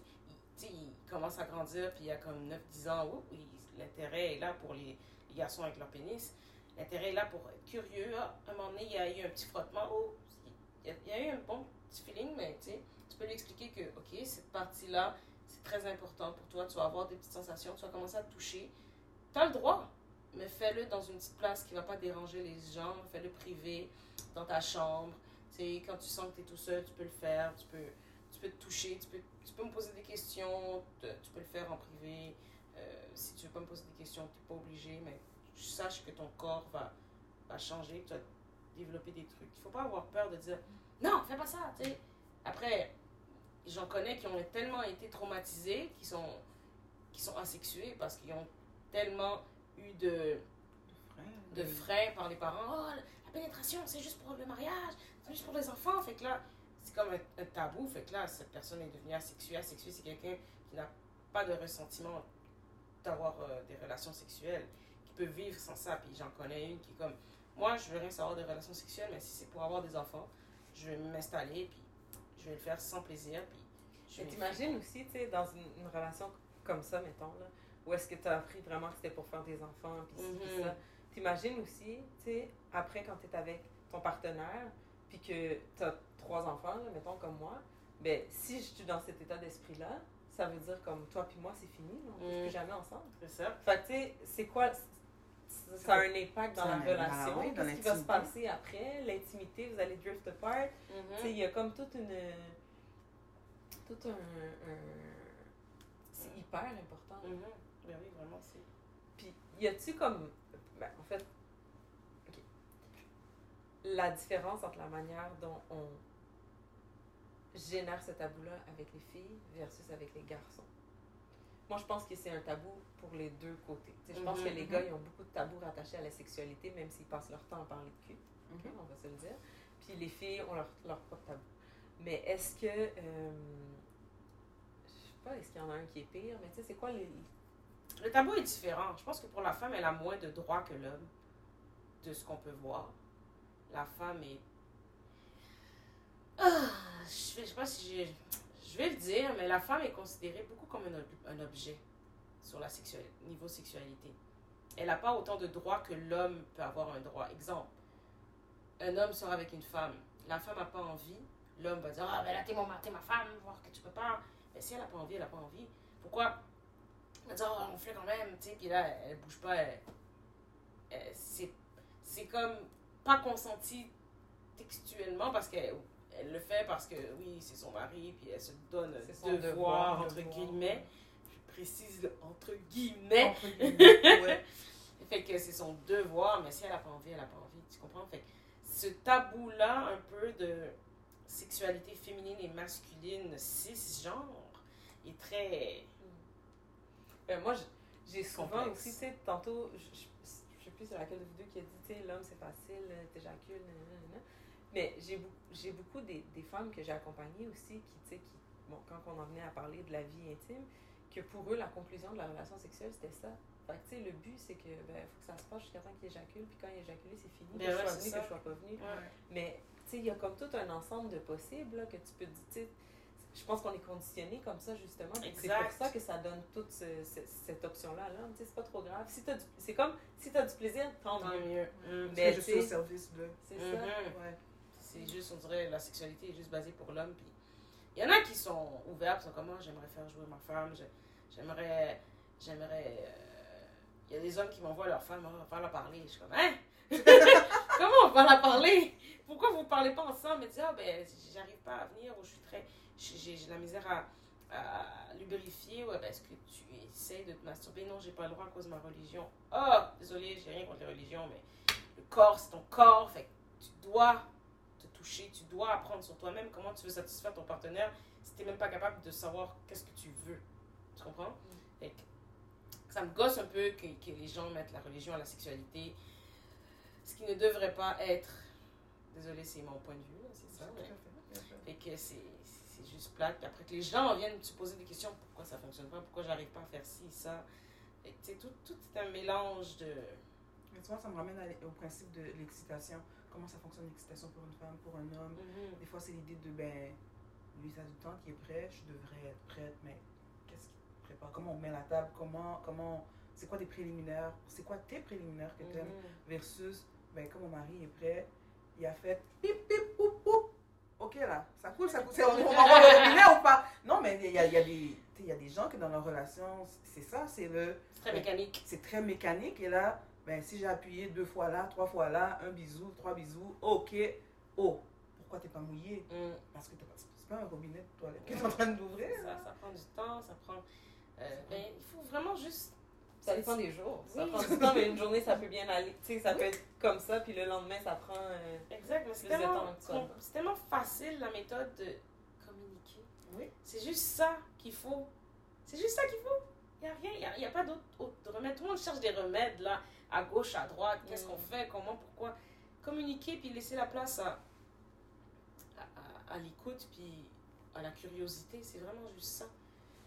il, il commence à grandir puis il a comme 9-10 ans, l'intérêt est là pour les, les garçons avec leur pénis. L'intérêt est là pour être curieux. Ah, à un moment donné, il y a eu un petit frottement. Oh, il, y a, il y a eu un bon petit feeling, mais tu sais, tu peux lui expliquer que, OK, cette partie-là, c'est très important pour toi. Tu vas avoir des petites sensations. Tu vas commencer à te toucher. Tu as le droit mais fais-le dans une petite place qui va pas déranger les gens. Fais-le privé, dans ta chambre. Sais, quand tu sens que tu es tout seul, tu peux le faire. Tu peux, tu peux te toucher. Tu peux, tu peux me poser des questions. Tu peux le faire en privé. Euh, si tu veux pas me poser des questions, tu n'es pas obligé. Mais tu saches que ton corps va, va changer. Tu vas développer des trucs. Il faut pas avoir peur de dire non, fais pas ça. tu sais. Après, j'en connais qui ont tellement été traumatisés, qui sont, qui sont asexués parce qu'ils ont tellement eu de, de freins par les parents. Oh, la pénétration, c'est juste pour le mariage, c'est juste pour les enfants. Fait que là, c'est comme un, un tabou. Fait que là, cette personne est devenue asexuée. Asexuée, c'est quelqu'un qui n'a pas de ressentiment d'avoir euh, des relations sexuelles, qui peut vivre sans ça. Puis j'en connais une qui est comme, moi, je veux rien savoir des relations sexuelles, mais si c'est pour avoir des enfants, je vais m'installer, puis je vais le faire sans plaisir, puis t'imagines aussi, tu sais, dans une, une relation comme ça, mettons, là, où est-ce que tu as appris vraiment que c'était pour faire des enfants, puis puis Mhm. ça. T'imagines aussi, tu sais, après quand tu es avec ton partenaire, puis que tu as trois enfants, là, mettons comme moi, ben si je suis dans cet état d'esprit-là, ça veut dire comme toi puis moi, c'est fini, on ne Mhm. plus jamais ensemble. C'est ça. Fait que, tu sais, c'est quoi. Ça a un impact dans la relation. ah oui, dans Qu'est-ce qui va se passer après? L'intimité, vous allez drift apart. Tu sais, il y a comme toute une. Tout un. un- c'est hyper important. Mhm. Ben oui, vraiment, c'est. Puis, y a-tu comme. Ben, en fait. La différence entre la manière dont on génère ce tabou-là avec les filles versus avec les garçons? Moi, je pense que c'est un tabou pour les deux côtés. Je pense Mhm, que les mhm. gars, ils ont beaucoup de tabous rattachés à la sexualité, même s'ils passent leur temps à parler de cul. Mhm. On va se le dire. Puis les filles ont leur, leur propre tabou. Mais est-ce que. euh, je sais pas, est-ce qu'il y en a un qui est pire, mais tu sais, c'est quoi les. Le tabou est différent. Je pense que pour la femme, elle a moins de droits que l'homme, de ce qu'on peut voir. La femme est. Ah, je sais pas si j'ai. Je vais le dire, mais la femme est considérée beaucoup comme un, ob- un objet sur la sexualité, niveau sexualité. Elle n'a pas autant de droits que l'homme peut avoir un droit. Exemple, un homme sort avec une femme. La femme n'a pas envie. L'homme va dire Ah, ben là, t'es, mon, ma femme, voir que tu peux pas. Mais si elle n'a pas envie, elle n'a pas envie. Pourquoi? Elle va dire Oh, on fait quand même, tu sais, puis là, elle bouge pas. c'est, c'est comme pas consenti textuellement parce qu'elle elle le fait parce que oui, c'est son mari, puis elle se donne son devoir, devoir, entre devoir. guillemets. précise le entre guillemets. Entre <laughs> guillemets, ouais. Fait que c'est son devoir, mais si elle a pas envie, elle a pas envie, tu comprends? Fait que ce tabou-là, un peu de sexualité féminine et masculine, cisgenre, est très. Euh, moi, j'ai souvent Complexe. aussi, tu sais, tantôt, je je- je sais plus c'est laquelle de vous deux qui a dit, tu sais, l'homme c'est facile, euh, t'éjacules, nanana. Mais j'ai beaucoup des, des femmes que j'ai accompagnées aussi qui, tu sais, qui, bon, quand on en venait à parler de la vie intime, que pour eux, la conclusion de la relation sexuelle, c'était ça. Fait que, tu sais, le but, c'est que, ben, faut que ça se passe jusqu'à temps qu'il éjacule, puis quand il éjacule, c'est fini, Ben que je sois c'est venu, ça. que je sois pas venu. Ouais. Mais, tu sais, il y a comme tout un ensemble de possibles, là, que tu peux dire, tu sais, je pense qu'on est conditionné comme ça, justement. C'est pour ça que ça donne toute ce- ce- cette option-là. Là. Sais, c'est pas trop grave. Si c'est comme, si tu as du plaisir, tant mieux. Mais je suis au service de. c'est Mhm. ça. Ouais. C'est juste, on dirait, la sexualité est juste basée pour l'homme. Puis il y en a qui sont ouverts, sont comme moi, j'aimerais faire jouer ma femme, j'aimerais. J'aimerais. euh, Il y a des hommes qui m'envoient leur femme, on va pas la parler. Je suis comme, hein? <laughs> Comment on va la parler? Pourquoi vous parlez pas ensemble? Et dire, ah ben, j'arrive pas à venir, ou je suis très. J'ai la misère à, lubrifier, ou ben, est-ce que tu essaies de te masturber? Non, j'ai pas le droit à cause de ma religion. Oh, désolé, j'ai rien contre les religions, mais le corps, c'est ton corps. Fait que tu dois toucher, tu dois apprendre sur toi-même comment tu veux satisfaire ton partenaire si tu n'es même pas capable de savoir qu'est-ce que tu veux. Tu comprends? Fait que ça me gosse un peu que, que les gens mettent la religion à la sexualité, ce qui ne devrait pas être. Désolé, c'est mon point de vue, c'est ça. mais- Fait que c'est juste plate. Puis après que les gens viennent se poser des questions pourquoi ça fonctionne pas, pourquoi j'arrive pas à faire ci, ça. Sais, tout, tout est un mélange de. Mais tu vois, ça me ramène à au principe de l'excitation. Comment ça fonctionne l'excitation pour une femme, pour un homme? Des fois, c'est l'idée de, ben, lui, ça a du temps qui est prêt, je devrais être prête, mais qu'est-ce qui te prépare? Comment on met la table? Comment, comment, c'est quoi des préliminaires? C'est quoi tes préliminaires que tu aimes Mhm. versus, ben, comme mon mari est prêt, il a fait pip, pip, poup, poup. Ok, là, ça coule, ça coule. On, on va robinet ou pas? Non, mais il y a, y, a des- il y a des gens que dans leur relation, c'est ça, c'est le. C'est très mécanique. C'est très mécanique. Et là, ben, si j'ai appuyé deux fois là, trois fois là, un bisou, trois bisous, ok. Oh, pourquoi t'es pas mouillé? Mm. Parce que t'es pas, c'est pas un robinet de toilette que t'es en train d'ouvrir. Ça, ça prend du temps, ça prend. euh, ben, il faut vraiment juste. Ça dépend des jours. Ça Oui. prend du temps, mais une journée, ça peut bien aller. Tu sais, ça peut être comme ça, puis le lendemain, ça prend. euh, Exact, mais c'est tellement, c'est tellement facile la méthode de communiquer. Oui. C'est juste ça qu'il faut. C'est juste ça qu'il faut. Il n'y a rien, il n'y a, y a pas d'autre autre remède. Tout le monde cherche des remèdes là, à gauche, à droite. Qu'est-ce Mm. qu'on fait, comment, pourquoi. Communiquer puis laisser la place à, à, l'écoute puis à la curiosité. C'est vraiment juste ça.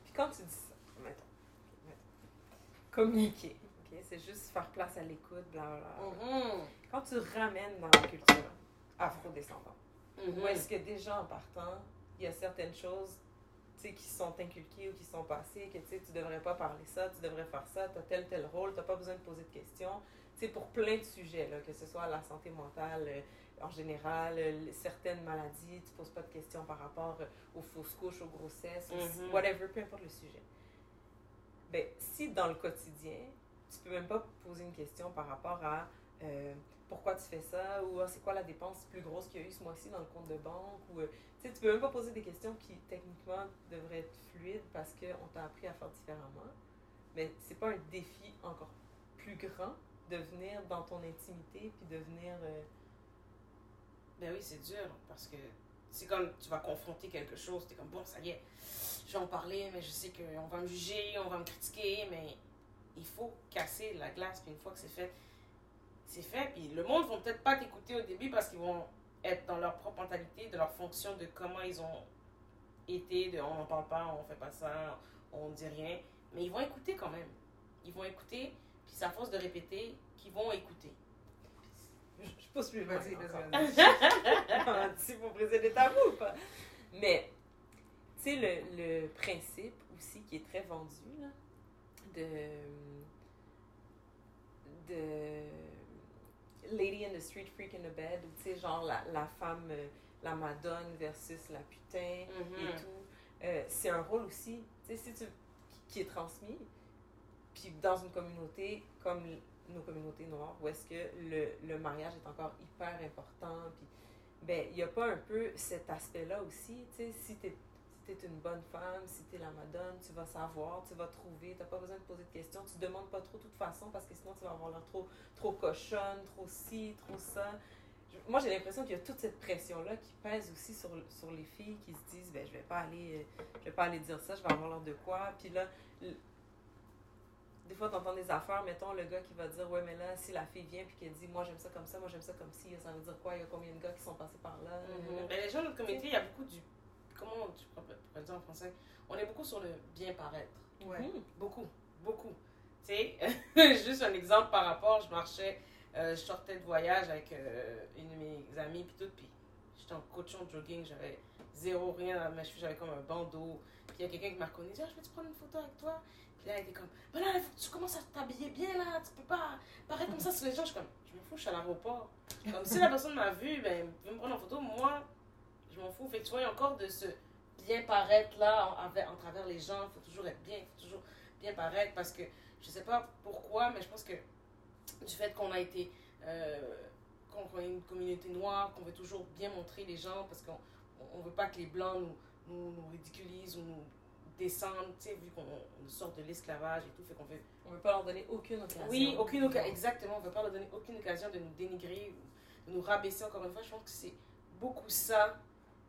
Puis quand tu dis ça, mettons, communiquer, ok, c'est juste faire place à l'écoute, blablabla. Mhm. Quand tu ramènes dans la culture afro-descendante, Mhm. où est-ce que déjà en partant, il y a certaines choses qui sont inculquées ou qui sont passées, que tu devrais pas parler ça, tu devrais faire ça, tu as tel tel rôle, tu n'as pas besoin de poser de questions. Sais, pour plein de sujets, là, que ce soit la santé mentale euh, en général, euh, certaines maladies, tu poses pas de questions par rapport euh, aux fausses couches, aux grossesses, Mhm. whatever, peu importe le sujet. Ben, si dans le quotidien, tu peux même pas poser une question par rapport à euh, pourquoi tu fais ça? Ou Ah, c'est quoi la dépense plus grosse qu'il y a eu ce mois-ci dans le compte de banque? Ou euh, tu peux même pas poser des questions qui techniquement devraient être fluides parce qu'on t'a appris à faire différemment. Mais c'est pas un défi encore plus grand de venir dans ton intimité puis de venir euh, Ben oui, c'est dur parce que c'est comme tu vas confronter quelque chose, tu es comme bon, ça y est, je vais en parler, mais je sais qu'on va me juger, on va me critiquer, mais il faut casser la glace, puis une fois que c'est fait, c'est fait. Puis le monde va peut-être pas t'écouter au début parce qu'ils vont être dans leur propre mentalité, de leur fonction, de comment ils ont été, de on n'en parle pas, on fait pas ça, on dit rien, mais ils vont écouter quand même. Ils vont écouter, puis c'est à force de répéter qu'ils vont écouter. je, je pousse plus Vas-y, vas-y, vous briser des tabous ou pas. Mais, tu sais, le, le principe aussi qui est très vendu, là, de. de. Lady in the street, freak in the bed, ou tu sais, genre la, la femme, euh, la madone versus la putain et Mhm. tout. Euh, c'est un rôle aussi, tu sais, si tu, qui, est transmis, puis dans une communauté comme nos communautés noires, où est-ce que le, le mariage est encore hyper important, puis ben, il n'y a pas un peu cet aspect-là aussi, tu sais, si tu es, tu es une bonne femme, si tu es la madone, tu vas savoir, tu vas trouver, tu n'as pas besoin de poser de questions, tu demandes pas trop de toute façon parce que sinon tu vas avoir l'air trop, trop cochonne, trop ci, trop ça. moi, j'ai l'impression qu'il y a toute cette pression-là qui pèse aussi sur, sur les filles qui se disent ben, je vais pas aller je vais pas aller dire ça, je vais avoir l'air de quoi. Puis là, des fois, tu entends des affaires, mettons le gars qui va dire Ouais, mais là, si la fille vient puis qu'elle dit Moi, j'aime ça comme ça, moi, j'aime ça comme ci, ça veut dire quoi Il y a combien de gars qui sont passés par là? Mm-hmm. ben, Les gens de notre communauté, il y a beaucoup du. Comment tu dire en français On est beaucoup sur le bien paraître. Ouais. Mm. Beaucoup, beaucoup. Tu sais, <laughs> juste un exemple par rapport, je marchais, euh, je sortais de voyage avec euh, une de mes amies, puis tout, puis j'étais en coachon de jogging, j'avais zéro rien à ma cheville, j'avais comme un bandeau. Puis il y a quelqu'un qui m'a reconnu, dit ah, je peux te prendre une photo avec toi? Là, elle était comme, ben là, il faut que tu commences à t'habiller bien là, tu peux pas paraître comme ça sur les gens. Je suis comme, je m'en fous, je suis à l'aéroport. Comme si la personne m'a vu, ben, veut me prendre en photo, moi, je m'en fous. Fait que tu vois, il y a encore de ce bien paraître là, en, en travers les gens, il faut toujours être bien, il faut toujours bien paraître parce que je sais pas pourquoi, mais je pense que du fait qu'on a été. Euh, qu'on est une communauté noire, qu'on veut toujours bien montrer les gens parce qu'on on veut pas que les blancs nous, nous, nous ridiculisent ou nous descendre, tu sais, vu qu'on sort de l'esclavage et tout, fait qu'on veut... On veut pas leur donner aucune occasion. Oui, aucune occasion, exactement, on veut pas leur donner aucune occasion de nous dénigrer, de nous rabaisser encore une fois. Je pense que c'est beaucoup ça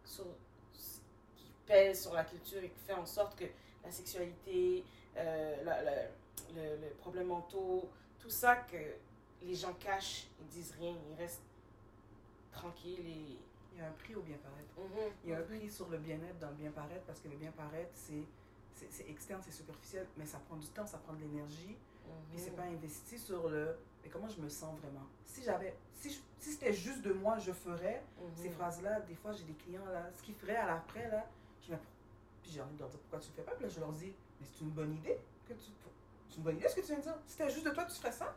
sur, pèse sur la culture et qui fait en sorte que la sexualité, euh, la, le, le problème mentaux, tout ça que les gens cachent, ils disent rien, ils restent tranquilles et il y a un prix au bien-paraître. Mhm. Il y a un prix sur le bien-être dans le bien-paraître parce que le bien-paraître, c'est, c'est, externe, c'est superficiel, mais ça prend du temps, ça prend de l'énergie. Et c'est pas investi sur le mais comment je me sens vraiment? Si j'avais si, si c'était juste de moi, je ferais mhm. ces phrases-là. Des fois, j'ai des clients là, ce qu'ils feraient à l'après là, je puis j'ai envie de leur dire pourquoi tu le fais pas? Puis là, je leur dis mais c'est une bonne idée que tu c'est une bonne idée ce que tu viens de dire. Si c'était juste de toi, tu ferais ça.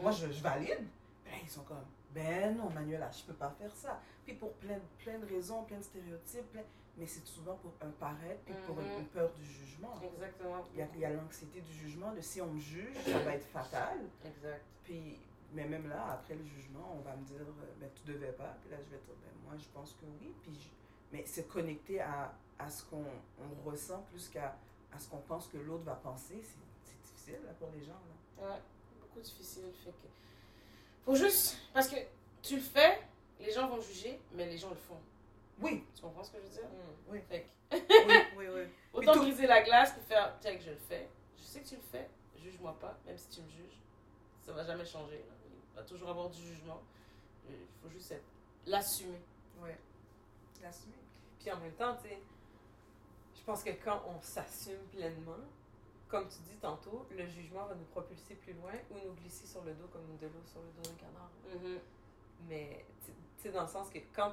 Moi, je, je valide. Ben, ils sont comme ben non, Manuela, je peux pas faire ça. Puis pour plein, plein de raisons, plein de stéréotypes, mais c'est souvent pour un paraître, puis pour une, mhm. peur du jugement. Exactement. Il y a, l'anxiété du jugement, de si on me juge, ça va être fatal. Exact. Puis, mais même là, après le jugement, on va me dire, euh, ben tu devais pas. Puis là, je vais dire, ben moi, je pense que oui. Puis mais c'est connecté à, à ce qu'on on ressent plus qu'à à ce qu'on pense que l'autre va penser. C'est difficile là, pour les gens. Là. Ouais, beaucoup difficile. Fait que faut juste. Parce que tu le fais, les gens vont juger, mais les gens le font. Oui. Tu comprends ce que je veux dire? Mm. Oui. Fait oui, oui, oui. <laughs> Autant briser la glace pour faire, tiens, que je le fais. Je sais que tu le fais, juge-moi pas, même si tu me juges. Ça va jamais changer. Il va toujours avoir du jugement. Il faut juste l'assumer. Oui. L'assumer. Puis en même temps, tu sais, je pense que quand on s'assume pleinement, comme tu dis tantôt, le jugement va nous propulser plus loin ou nous glisser sur le dos comme de l'eau sur le dos d'un canard. Mm-hmm. Mais, tu sais, dans le sens que quand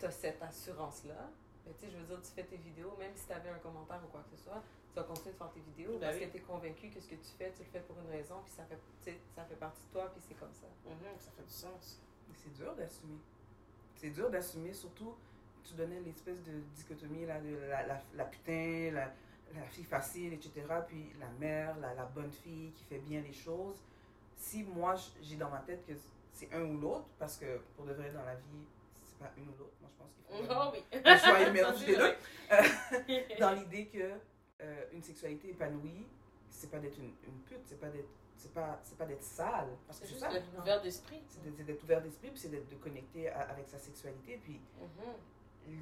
tu as cette assurance-là, ben, tu sais, je veux dire, tu fais tes vidéos, même si tu avais un commentaire ou quoi que ce soit, tu vas continuer de faire tes vidéos ben parce que tu es convaincu que ce que tu fais, tu le fais pour une raison, puis ça fait, ça fait partie de toi, puis c'est comme ça. Mm-hmm, ça fait du sens. Mais c'est dur d'assumer. C'est dur d'assumer, surtout, tu donnais l'espèce de dichotomie là, de la, la, la putain, la la fille facile, etc. Puis la mère, la, la, bonne fille qui fait bien les choses. Si moi, j'ai dans ma tête que c'est un ou l'autre, parce que pour de vrai, dans la vie, c'est pas une ou l'autre. Moi, je pense qu'il faut oh, oui. un choix mélange des deux. <laughs> Dans l'idée que euh, une sexualité épanouie, c'est pas d'être une, une, pute, c'est pas d'être c'est pas c'est pas d'être sale parce que c'est juste d'être ouvert d'esprit c'est d'être ouvert d'esprit puis c'est d'être de connecter avec sa sexualité puis mm-hmm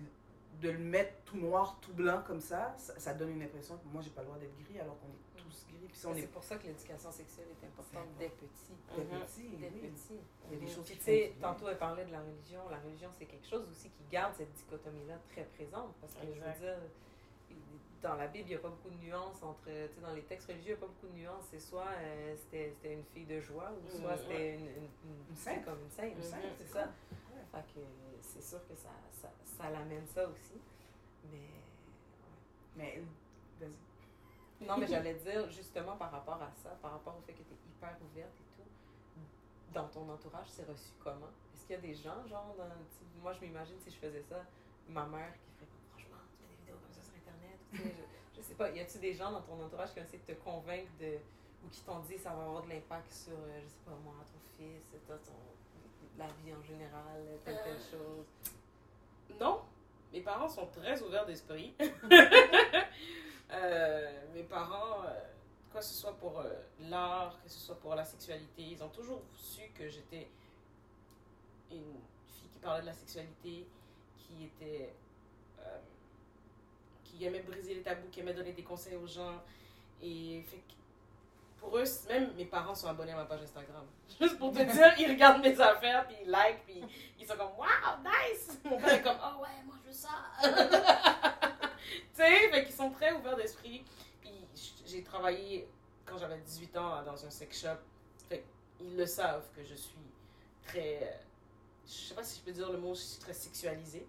de le mettre tout noir, tout blanc comme ça, ça, donne une impression que moi, j'ai pas le droit d'être gris alors qu'on est tous gris. C'est pour ça que l'éducation sexuelle est importante dès petit. Dès mhm. petit, dès petit. Il y a des choses tu sais, tantôt, elle parlait de la religion. La religion, c'est quelque chose aussi qui garde cette dichotomie-là très présente. Parce que, je veux dire, dans la Bible, il n'y a pas beaucoup de nuances entre. Tu sais, dans les textes religieux, il n'y a pas beaucoup de nuances. C'est soit euh, c'était une fille de joie ou soit c'était une, une, sainte. comme une sainte. c'est ça. Fait que c'est sûr que ça, ça, ça l'amène ça aussi. Mais. Mais. Vas-y. Non, mais j'allais <laughs> dire justement par rapport à ça, par rapport au fait que tu es hyper ouverte et tout, dans ton entourage, c'est reçu comment? Est-ce qu'il y a des gens, genre, dans, moi je m'imagine si je faisais ça, ma mère qui ferait franchement, tu fais des vidéos comme ça sur Internet, je, je sais pas, y a-tu des gens dans ton entourage qui ont essayé de te convaincre de, ou qui t'ont dit ça va avoir de l'impact sur, euh, je sais pas moi, ton fils, ton, la vie en général, telle, telle euh, chose? Non, mes parents sont très ouverts d'esprit. <laughs> Euh, mes parents, que ce soit pour l'art, que ce soit pour la sexualité, ils ont toujours su que j'étais une fille qui parlait de la sexualité, qui était. euh, qui aimait briser les tabous, qui aimait donner des conseils aux gens. Et pour eux, même mes parents sont abonnés à ma page Instagram. <laughs> Juste pour te dire, ils regardent mes affaires, puis ils like, puis ils sont comme Wow, nice! <laughs> Mon père est comme Oh ouais, moi je veux ça! <laughs> tu sais, fait qu'ils sont très ouverts d'esprit. Puis j'ai travaillé quand j'avais 18 ans dans un sex shop. Qu'ils le savent que je suis très. Je sais pas si je peux dire le mot, je suis très sexualisée.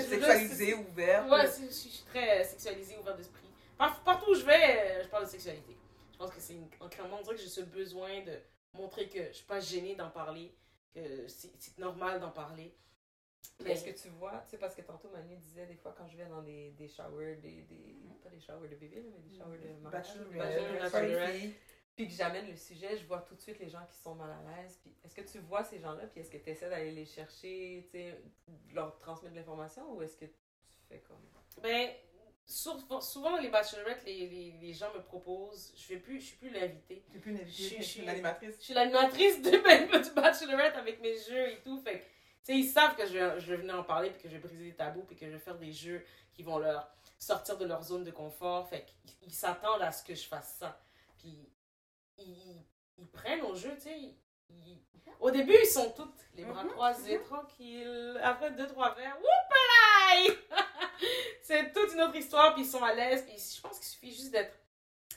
Sexualisé, ouvert. Ouais, c'est- je suis je suis très sexualisée, ouverte d'esprit. Par- Partout où je vais, euh, je parle de sexualité. Je pense que c'est clairement, dirait que j'ai ce besoin de montrer que je suis pas gênée d'en parler, que c'est normal d'en parler. Mais est-ce que tu vois, tu sais, parce que tantôt Manu disait des fois quand je vais dans des, des showers, des, des, pas des showers de bébé, là, mais des showers de mariage, Bachelorette, bachelorette, bachelorette. Puis que j'amène le sujet, je vois tout de suite les gens qui sont mal à l'aise. Puis est-ce que tu vois ces gens-là, puis est-ce que tu essaies d'aller les chercher, tu sais, de leur transmettre de l'information, ou est-ce que tu fais comme? Ben, souvent, souvent les bachelorettes, les, les, les gens me proposent, je plus, je suis plus l'invitée. Tu plus Je suis- tu je suis- l'animatrice ben, du Bachelorette avec mes jeux et tout. Fait que, tu sais, ils savent que je vais, je vais venir en parler, puis que je vais briser les tabous, puis que je vais faire des jeux qui vont leur sortir de leur zone de confort. Fait qu'ils ils s'attendent à ce que je fasse ça. Puis ils, ils prennent au jeu, tu sais. ils- Au début, ils sont toutes les bras Mhm, croisés, tranquilles. Après deux, trois verres! <laughs> C'est toute une autre histoire, puis ils sont à l'aise. Puis je pense qu'il suffit juste d'être,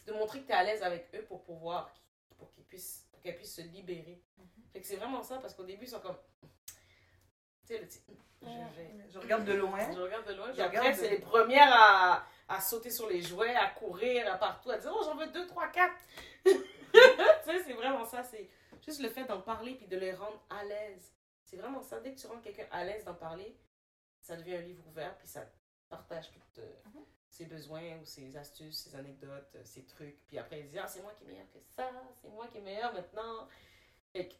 de montrer que tu es à l'aise avec eux pour pouvoir, pour qu'ils puissent, pour qu'elles puissent se libérer. Fait que c'est vraiment ça, parce qu'au début, ils sont comme. Tu sais, le petit. Je vais. <laughs> Je regarde de loin. Je regarde de loin, Je après, regarde c'est les premières à, à sauter sur les jouets, à courir à partout, à dire Oh, j'en veux deux, trois, quatre. <laughs> tu sais, c'est vraiment ça. C'est juste le fait d'en parler puis de les rendre à l'aise. C'est vraiment ça. Dès que tu rends quelqu'un à l'aise d'en parler, ça devient un livre ouvert, puis ça partage tous ses besoins ou ses astuces, ses anecdotes, euh, ses trucs. Puis après, il dit Ah, c'est moi qui est meilleur que ça, c'est moi qui est meilleur maintenant. Fait que,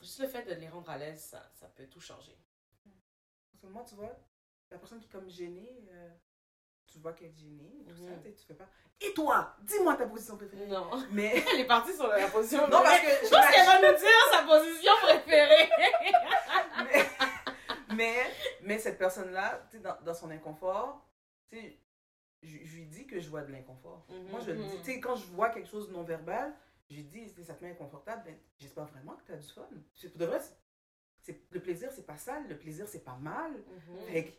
juste le fait de les rendre à l'aise, ça, ça peut tout changer. Parce que moi, tu vois, la personne qui est comme gênée, euh, tu vois qu'elle est gênée, tout ça, Mhm. tu fais pas. Et toi, dis-moi ta position préférée. Non. Mais. <laughs> Elle est partie sur la position Non, parce préférée. que Je pense qu'elle va nous dire sa position préférée. <laughs> mais, mais, mais cette personne-là, dans, dans son inconfort, tu sais, je, je lui dis que je vois de l'inconfort. Mhm. Moi, je le dis, tu sais, quand je vois quelque chose de non-verbal, je lui dis, ça te met inconfortable, ben, j'espère vraiment que tu as du fun. Pour de vrai, le plaisir, c'est pas sale, le plaisir, c'est pas mal. Fait que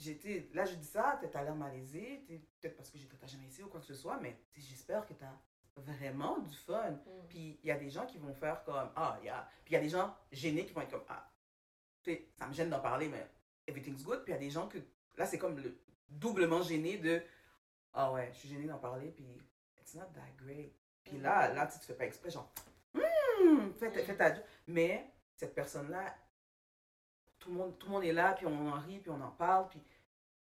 j'étais, là, je dis ça, peut-être t'as l'air malaisé, t'es- peut-être parce que je t'ai jamais essayé ou quoi que ce soit, mais j'espère que t'as vraiment du fun. Puis il y a des gens qui vont faire comme, ah, il y a, puis il y a des gens gênés qui vont être comme, ah, ça me gêne d'en parler, mais everything's good. Puis il y a des gens que, là, c'est comme le doublement gêné de, ah ouais, je suis gêné d'en parler, puis it's not that great. Puis là, là, tu tu fais pas exprès, genre, hmm, fais, ta- fais ta. Mais cette personne-là, tout le, monde, tout le monde est là, puis on en rit, puis on en parle, puis,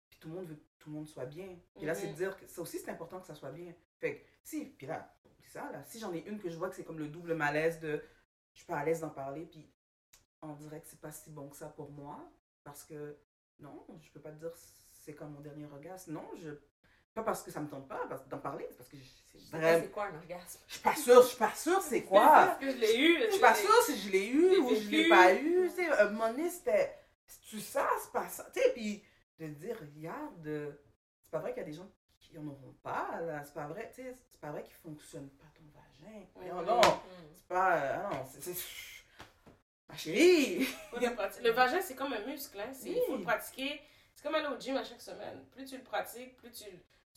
puis tout le monde veut que tout le monde soit bien. Puis là, c'est de Mhm. dire que ça aussi, c'est important que ça soit bien. Fait que, si, puis là, c'est ça, là, si j'en ai une que je vois que c'est comme le double malaise de, je suis pas à l'aise d'en parler, puis on dirait que c'est pas si bon que ça pour moi, parce que, non, je peux pas te dire c'est comme mon dernier orgasme. Non, je, pas parce que ça me tente pas parce- d'en parler, c'est parce que je- c'est sais vraiment, c'est quoi un orgasme. je suis pas sûre, je suis pas sûre c'est quoi. <laughs> Que je l'ai eu? Je suis pas sûre si je l'ai eu ou je l'ai pas eu. Tu sais, un moment donné, c'était. C'est-tu ça, c'est pas ça. Tu sais, puis de dire, regarde, euh, c'est pas vrai qu'il y a des gens qui en auront pas, là. C'est pas vrai, tu sais, c'est pas vrai qu'il fonctionne pas ton vagin. Voyons Mhm. donc, c'est pas. ah non, c'est. Ma chérie! <laughs> Le vagin, c'est comme un muscle. Hein? Il faut le pratiquer. C'est comme aller au gym à chaque semaine. Plus tu le pratiques, plus tu,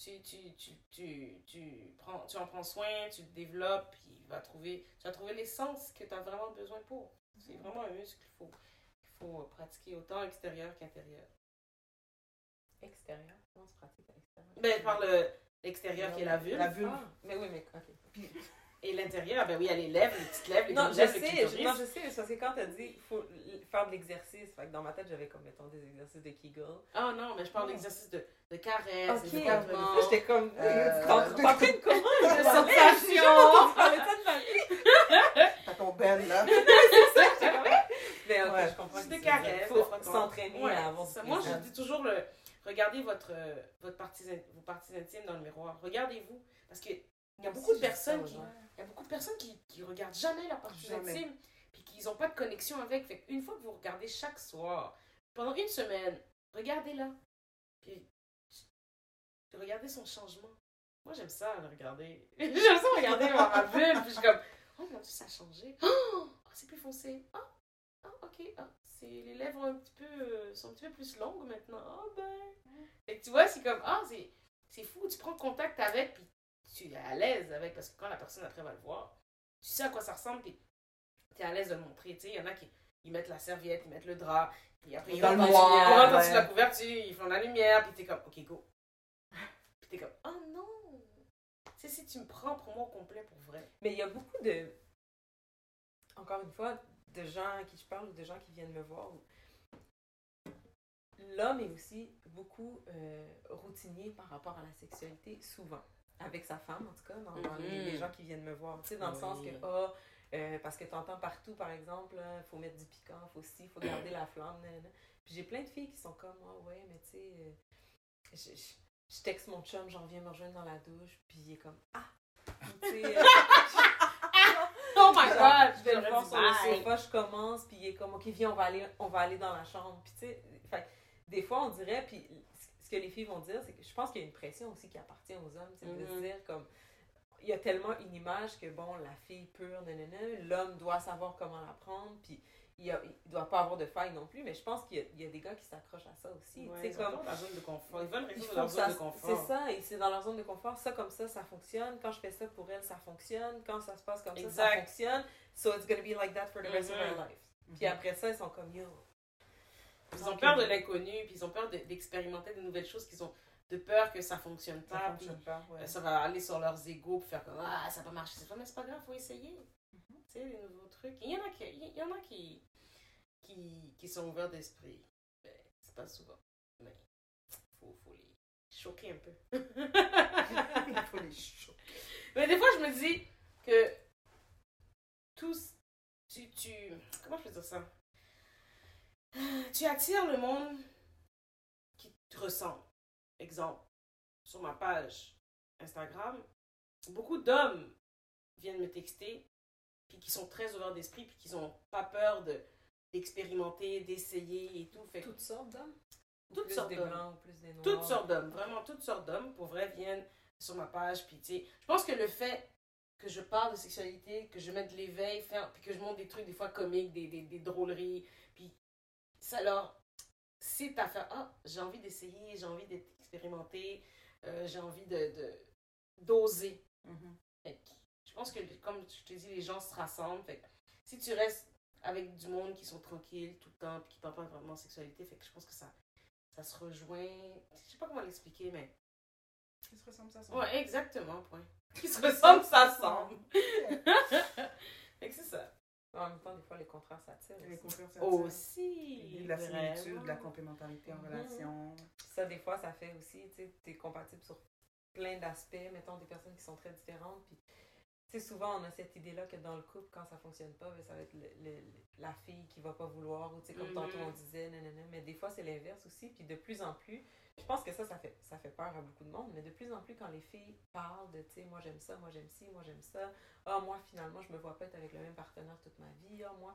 tu, tu, tu, tu, tu, prends, tu en prends soin, tu le développes, puis il va trouver, tu vas trouver l'essence que tu as vraiment besoin pour. C'est vraiment un muscle qu'il faut, qu'il faut pratiquer autant extérieur qu'intérieur. Extérieur? Comment se pratique à l'extérieur? Ben, par le- l'extérieur qui est la vulve. La vulve. Ah, mais oui, mais ok. Et l'intérieur, ben oui, il y a les lèvres, les petites lèvres, les Non, grandes je lèvres, le sais, je, clitoris. non, je sais, c'est parce que quand t'as dit il faut faire de l'exercice, fait que dans ma tête j'avais comme mettons des exercices de Kegel. Ah non, mais je parle Non. d'exercice de, de caresse, Ok, de développement. j'étais comme Euh, t'es en train de comment de sensation. <laughs> T'as ton ben là. <laughs> <laughs> Mais ok, Ouais. je comprends. rêve. faut s'entraîner Ouais, ça. du Moi, je dis toujours, le, regardez votre, euh, votre partie, vos parties intimes dans le miroir. Regardez-vous. Parce qu'il y a beaucoup de personnes qui... Il y a beaucoup de personnes qui, qui regardent jamais leur partie intime, puis qui n'ont pas de connexion avec. Fait une fois que vous regardez chaque soir, pendant une semaine, regardez-la. Puis regardez son changement. Moi, j'aime ça, le regarder. <laughs> j'aime ça regarder ma, bulle, puis je suis comme, oh mon dieu, ça a changé. <gasps> Oh, c'est plus foncé. Ah, ah, ok. Ah, c'est, les lèvres un petit peu, euh, sont un petit peu plus longues maintenant. Ah, ben. Fait que tu vois, c'est comme, ah, c'est, c'est fou. Tu prends contact avec, puis tu es à l'aise avec, parce que quand la personne après va le voir, tu sais à quoi ça ressemble, puis tu es à l'aise de le montrer. Tu sais, il y en a qui ils mettent la serviette, ils mettent le drap, puis après ils rentrent dans noir, ouais. la couverture, ils font la lumière, puis t'es comme, ok, go. Puis t'es comme, oh non. Tu sais, si tu me prends pour moi au complet pour vrai. Mais il y a beaucoup de. Encore une fois, de gens à qui je parle ou de gens qui viennent me voir. L'homme est aussi beaucoup euh, routinier par rapport à la sexualité, souvent. Avec sa femme, en tout cas, dans, dans les, Mhm. les gens qui viennent me voir. Tu sais, dans le sens que, ah, euh, parce que tu entends partout, par exemple, il faut mettre du piquant, faut ci, faut garder la flamme. nanana. Puis j'ai plein de filles qui sont comme, ah ouais, mais tu sais, euh, je, je- je texte mon chum, j'en viens me rejoindre dans la douche, puis il est comme, ah! Tu sais, euh, <laughs> Oh my god, je vais le voir sur le sofa, je commence, puis il est comme, OK, viens, on va aller, on va aller dans la chambre. Puis tu sais, des fois, on dirait, puis ce que les filles vont dire, c'est que je pense qu'il y a une pression aussi qui appartient aux hommes, tu sais, de se Mhm. dire comme, il y a tellement une image que, bon, la fille pure, nanana, l'homme doit savoir comment la prendre, puis il ne doit pas avoir de faille non plus, mais je pense qu'il y, a- il y a des gars qui s'accrochent à ça aussi. Ouais, ils comme, dans la zone de confort. Ils veulent rester dans leur zone ça- de confort. C'est ça, et c'est dans leur zone de confort. Ça, comme ça, ça fonctionne. Quand je fais ça pour elle, ça fonctionne. Quand ça se passe comme ça, ça fonctionne. So it's gonna be like that for the rest of Mhm. our life. Puis après ça, ils sont comme yo. Ils ont peur de l'inconnu, puis ils ont peur de- d'expérimenter de nouvelles choses, qu'ils ont de peur que ça fonctionne Ça pas, puis fonctionne pas, ouais. ça va aller sur leurs égaux, puis faire comme ah ça va marcher, c'est pas, mais c'est pas grave, faut essayer. Mhm. Tu sais les nouveaux trucs. Il y en a qui, il y en a qui, qui, qui sont ouverts d'esprit. Ben, c'est pas souvent, mais faut, faut les choquer un peu. Il <laughs> faut les choquer. Mais des fois, je me dis que tous, tu, tu, comment je peux dire ça? <gasps> Tu attires le monde qui te ressemble. Exemple, sur ma page Instagram, beaucoup d'hommes viennent me texter, puis qui sont très ouverts d'esprit, puis qui n'ont pas peur de d'expérimenter, d'essayer et tout. Fait Toutes sortes d'hommes? Ou Toutes plus sortes d'hommes. toutes sortes d'hommes, vraiment toutes sortes d'hommes, pour vrai, viennent sur ma page. Puis, tu sais, je pense que le fait que je parle de sexualité, que je mette de l'éveil, puis que je montre des trucs des fois comiques, des, des, des drôleries, puis ça leur. C'est à faire, ah, j'ai envie d'essayer, j'ai envie d'expérimenter, euh, j'ai envie de d'oser. Mhm. Fait que je pense que, comme je te dis, les gens se rassemblent. Fait que si tu restes avec du monde qui sont tranquilles tout le temps, puis qui parlent pas vraiment de sexualité, fait que je pense que ça, ça se rejoint. Je sais pas comment l'expliquer, mais. Ils se ressemblent, ça Ouais, exactement, point. <laughs> Qui se ressemblent, ça semble. <laughs> fait que c'est ça. En même temps, des fois, les contraires s'attirent. Les contraires, ça Aussi. de la similitude, de la complémentarité en Mhm. relation. Ça, des fois, ça fait aussi, tu sais, t'es compatible sur plein d'aspects, mettons des personnes qui sont très différentes. Puis, sais, souvent, on a cette idée-là que dans le couple, quand ça fonctionne pas, ben, ça va être le- le- la fille qui va pas vouloir, ou tu sais, comme tantôt on disait, nanana. Mais des fois, c'est l'inverse aussi. Puis, de plus en plus, je pense que ça, ça fait, ça fait peur à beaucoup de monde, mais de plus en plus, quand les filles parlent de, tu sais, moi j'aime ça, moi j'aime ci, moi j'aime ça, ah, moi finalement, je me vois pas être avec le même partenaire toute ma vie, ah, moi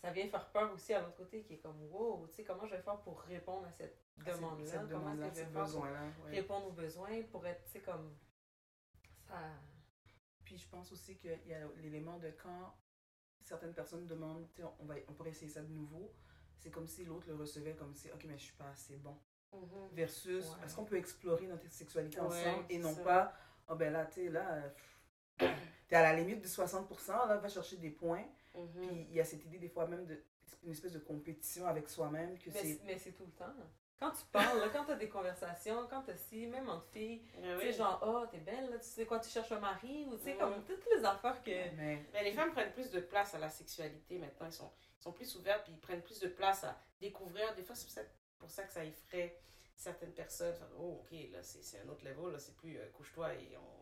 ça vient faire peur aussi à l'autre côté qui est comme wow, tu sais, comment je vais faire pour répondre à cette demande-là? Comment est-ce que je vais faire pour ouais. répondre aux besoins pour être, tu sais, comme ça. Puis je pense aussi qu'il y a l'élément de quand certaines personnes demandent, on, va, on pourrait essayer ça de nouveau, c'est comme si l'autre le recevait comme si, ok, mais je suis pas assez bon. Versus, Ouais. est-ce qu'on peut explorer notre sexualité Ouais, ensemble et non ça. pas, oh ben là, tu là, <coughs> t'es à la limite de 60%, là, va chercher des points. Mhm. Puis il y a cette idée des fois même de une espèce de compétition avec soi-même que c'est- mais c'est tout le temps. Quand tu parles, là, quand tu as des conversations, quand tu si, même entre filles, Ah tu oui. sais, genre, oh, t'es belle, là, tu sais quoi, tu cherches un mari, ou tu sais, Mhm. comme toutes les affaires que. mais Mais les femmes prennent plus de place à la sexualité maintenant. Ils sont, ils sont plus ouvertes puis ils prennent plus de place à découvrir. Des fois, c'est pour ça que ça effraie certaines personnes. Oh, ok, là, c'est c'est un autre level. Là, c'est plus euh, couche-toi et on,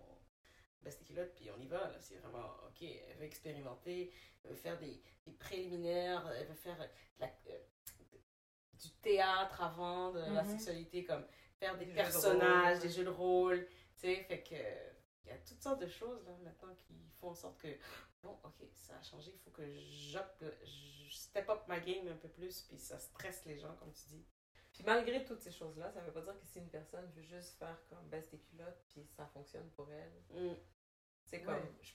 baisse tes culottes, puis on y va. C'est vraiment, OK, elle veut expérimenter, elle veut faire des, des préliminaires, elle veut faire la, euh, du théâtre avant de la Mhm. sexualité, comme faire des, Des jeux de personnages, des jeux de rôle. Tu sais, fait que il y a toutes sortes de choses là maintenant qui font en sorte que bon, ok, ça a changé, il faut que je step up ma game un peu plus, puis ça stresse les gens, comme tu dis. Puis malgré toutes ces choses-là, ça veut pas dire que si une personne veut juste faire comme baisse tes culottes, puis ça fonctionne pour elle. Mm. C'est comme. Ouais. Je, je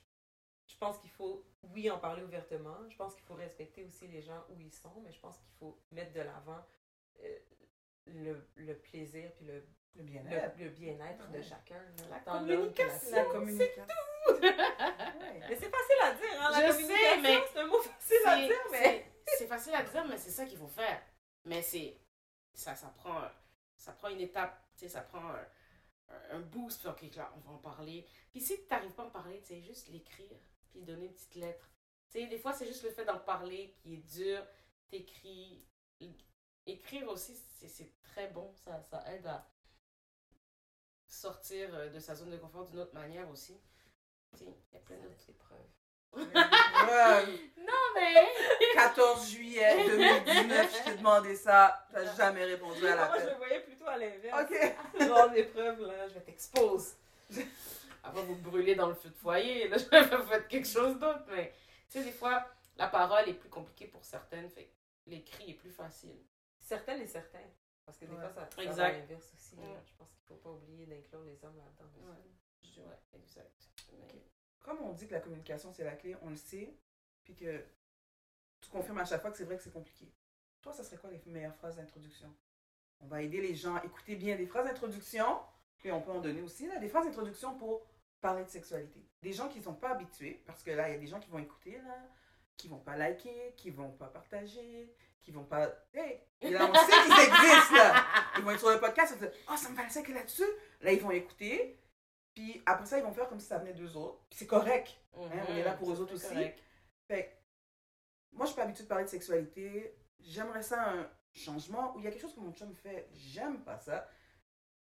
pense qu'il faut, oui, en parler ouvertement. Je pense qu'il faut respecter aussi les gens où ils sont, mais je pense qu'il faut mettre de l'avant euh, le, le plaisir puis le, Le bien-être. le bien-être de Ouais. chacun. là, La communication, La communication. Ouais. Mais c'est facile à dire, hein, la Je communication, sais, mais c'est un mot facile à C'est- dire, mais... c'est- C'est facile à dire, mais c'est ça qu'il faut faire. Mais c'est. Ça, ça prend. Ça prend une étape, tu sais, ça prend un, un boost. Ok, là, on va en parler. Puis si tu n'arrives pas à en parler, tu sais, juste l'écrire, puis donner une petite lettre. Tu sais, des fois, c'est juste le fait d'en parler qui est dur. T'écris. Écrire aussi, c'est très bon. Ça, ça aide à sortir euh, de sa zone de confort d'une autre manière aussi. Tu sais, il y a plein d'autres épreuves. <laughs> Non, mais. <laughs> 14 juillet 2019, je t'ai demandé ça. Tu n'as jamais répondu à Moi, je le voyais plutôt à l'inverse. Ok. <laughs> D'épreuve, là, je vais t'expose. Avant vous brûler dans le feu de foyer, là, <laughs> je vais faire quelque chose d'autre. Mais tu sais, des fois, la parole est plus compliquée pour certaines, fait que l'écrit est plus facile. Certaines et certains. Parce que des Ouais. fois, ça, ça va Exact. à l'inverse aussi. Ouais. Je pense qu'il faut pas oublier d'inclure les hommes là-dedans. Ouais. Je- Ouais, exact. Mais- Comme on dit que la communication, c'est la clé, on le sait, puis que tu confirmes à chaque fois que c'est vrai que c'est compliqué. Toi, ça serait quoi les meilleures phrases d'introduction? On va aider les gens à écouter bien des phrases d'introduction, puis on peut en donner aussi, là, des phrases d'introduction pour parler de sexualité. Des gens qui ne sont pas habitués, parce que là, il y a des gens qui vont écouter, là, qui vont pas liker, qui vont pas partager, qui vont pas... Hey! Et là, on sait qu'ils existent, là! Ils vont être sur le podcast, ils vont dire « Ah, ça me fait que là-dessus! » Là, ils vont écouter, puis après ça, ils vont faire comme si ça venait d'eux autres. Puis c'est correct. Hein, on est là pour eux Mhm, autres aussi. correct. Fait moi, je suis pas habituée de parler de sexualité. J'aimerais ça un changement où il y a quelque chose que mon chum fait. J'aime pas ça.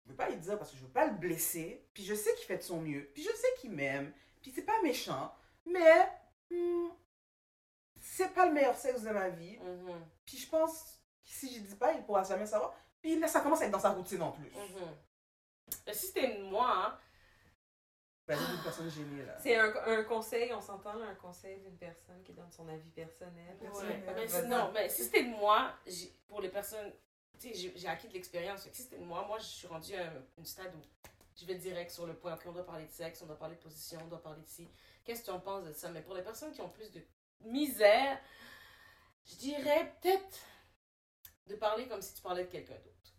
Je veux pas lui dire parce que je veux pas le blesser. Puis je sais qu'il fait de son mieux. Puis je sais qu'il m'aime. Puis c'est pas méchant. Mais hmm, c'est pas le meilleur sexe de ma vie. Mhm, Puis je pense que si je dis pas, il pourra jamais savoir. Puis là, ça commence à être dans sa routine en plus. mhm. Mais si c'était moi, hein, Ben, j'ai une personne gênée là. C'est un, un conseil, on s'entend là, un conseil d'une personne qui donne son avis personnel. Personnel. Ouais, mais sinon, mais si c'était de moi, pour les personnes, j'ai j'ai acquis de l'expérience. Si c'était moi, moi, je suis rendue à un, une stade où je vais direct sur le point. Ok, on doit parler de sexe, on doit parler de position, on doit parler de ci. Qu'est-ce que tu en penses de ça? Mais pour les personnes qui ont plus de misère, je dirais peut-être de parler comme si tu parlais de quelqu'un d'autre.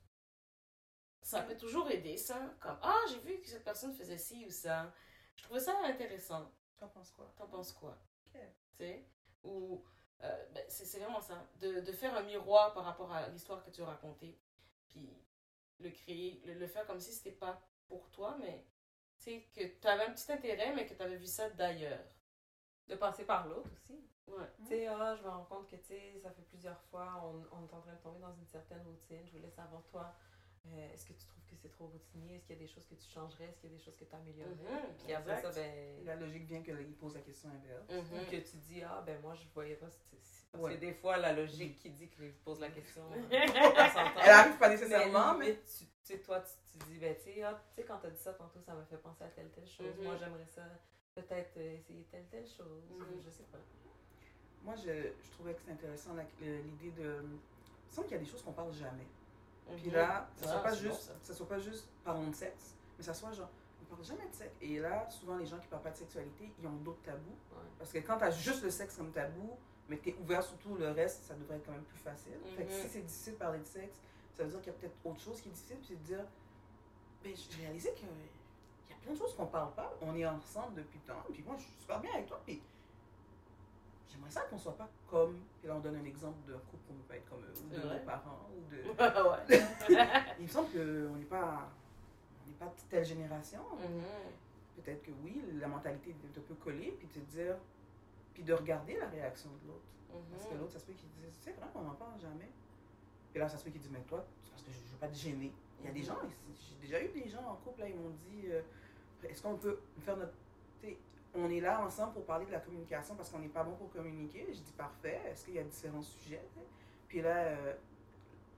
Ça peut toujours aider, ça. Comme, ah, j'ai vu que cette personne faisait ci ou ça. Je trouvais ça intéressant. T'en penses quoi? T'en penses quoi? Ok. Tu sais? Ou, euh, ben, c'est c'est vraiment ça. De, de faire un miroir par rapport à l'histoire que tu as racontée. Puis le créer, le, le faire comme si c'était pas pour toi, mais tu sais, que tu avais un petit intérêt, mais que tu avais vu ça d'ailleurs. De passer par l'autre aussi. Ouais. Tu sais, ah, je me rends compte que, ça fait plusieurs fois, on, on est en train de tomber dans une certaine routine. Je voulais savoir, toi, euh, est-ce que tu trouves que c'est trop routinier? Est-ce qu'il y a des choses que tu changerais? Est-ce qu'il y a des choses que tu améliorerais? Mhm, Puis après exact. ça, ben... La logique vient qu'il pose la question inverse. Ou que tu dis, ah, ben moi, je voyais pas... Parce Ouais. que des fois, la logique qui dit qu'il pose la question... <laughs> euh, Elle arrive pas nécessairement, mais. tu, tu sais, toi, tu, tu dis, ben, tu sais, ah, tu sais, quand t'as dit ça tantôt, ça m'a fait penser à telle, telle chose. Mhm. Moi, j'aimerais ça, peut-être euh, essayer telle, telle chose. Je sais pas. Moi, je, je trouvais que c'est intéressant l'idée de. Il me semble qu'il y a des choses qu'on parle jamais. Puis Mhm. là, ça soit Ah, pas bon, juste, ça. ça soit pas juste parlons de sexe, mais ça soit genre, on parle jamais de sexe. Et là, souvent les gens qui parlent pas de sexualité, ils ont d'autres tabous. Ouais. Parce que quand tu as juste le sexe comme tabou, mais tu es ouvert sur tout le reste, ça devrait être quand même plus facile. Fait que Mhm. si c'est difficile de parler de sexe, ça veut dire qu'il y a peut-être autre chose qui est difficile, puis c'est de dire, ben, j'ai réalisé qu'il y a plein de choses qu'on parle pas. On est ensemble depuis tant, puis moi, je suis super bien avec toi, puis j'aimerais ça qu'on soit pas comme. Puis là, on donne un exemple d'un couple qu'on ne veut pas être comme eux, ou de nos parents, ou de. <laughs> ouais. <laughs> Il me semble qu'on n'est pas, on n'est pas de telle génération. Mhm. Peut-être que oui, la mentalité est un peu collée, puis de te dire, puis de regarder la réaction de l'autre. Parce que l'autre, ça se peut qu'il dise, c'est vrai, on n'en parle jamais. Puis là, ça se peut qu'il dise, mais toi, c'est parce que je ne veux pas te gêner. Il y a des Mhm. gens, j'ai déjà eu des gens en couple, là, ils m'ont dit, euh, est-ce qu'on peut faire notre on est là ensemble pour parler de la communication parce qu'on n'est pas bon pour communiquer. Je dis parfait, est-ce qu'il y a différents sujets? Puis là, euh,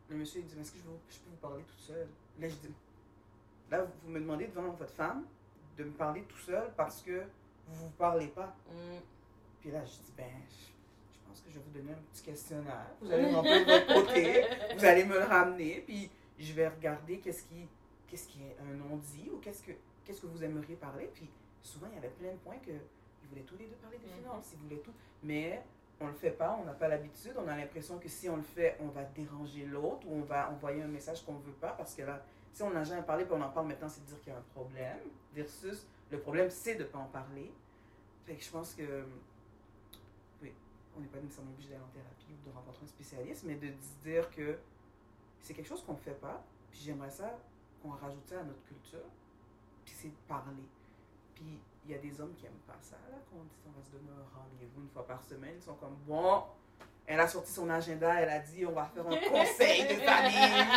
le monsieur il dit, est-ce que je, je, peux vous parler tout seul? Là, je dis, là, vous me demandez devant votre femme de me parler tout seul parce que vous ne vous parlez pas. Mm. Puis là, je dis, ben, je, pense que je vais vous donner un petit questionnaire. Vous allez <laughs> de votre côté, vous allez me le ramener, puis je vais regarder qu'est-ce qui, qu'est-ce qui est un non-dit ou qu'est-ce que, qu'est-ce que vous aimeriez parler. Puis souvent, il y avait plein de points que ils voulaient tous les deux parler des mm-hmm. finances, ils voulaient tout. Mais on le fait pas, on n'a pas l'habitude, on a l'impression que si on le fait, on va déranger l'autre ou on va envoyer un message qu'on ne veut pas parce que là, si on n'a jamais parlé puis on en parle maintenant, c'est de dire qu'il y a un problème versus le problème, c'est de ne pas en parler. Fait que je pense que, oui, on n'est pas nécessairement obligé d'aller en thérapie ou de rencontrer un spécialiste, mais de dire que c'est quelque chose qu'on ne fait pas, puis j'aimerais ça qu'on rajoute ça à notre culture, puis c'est de parler. Puis il y a des hommes qui n'aiment pas ça, là, quand on dit on va se donner un rendez-vous une fois par semaine. Ils sont comme, bon, elle a sorti son agenda, elle a dit, on va faire un conseil de famille.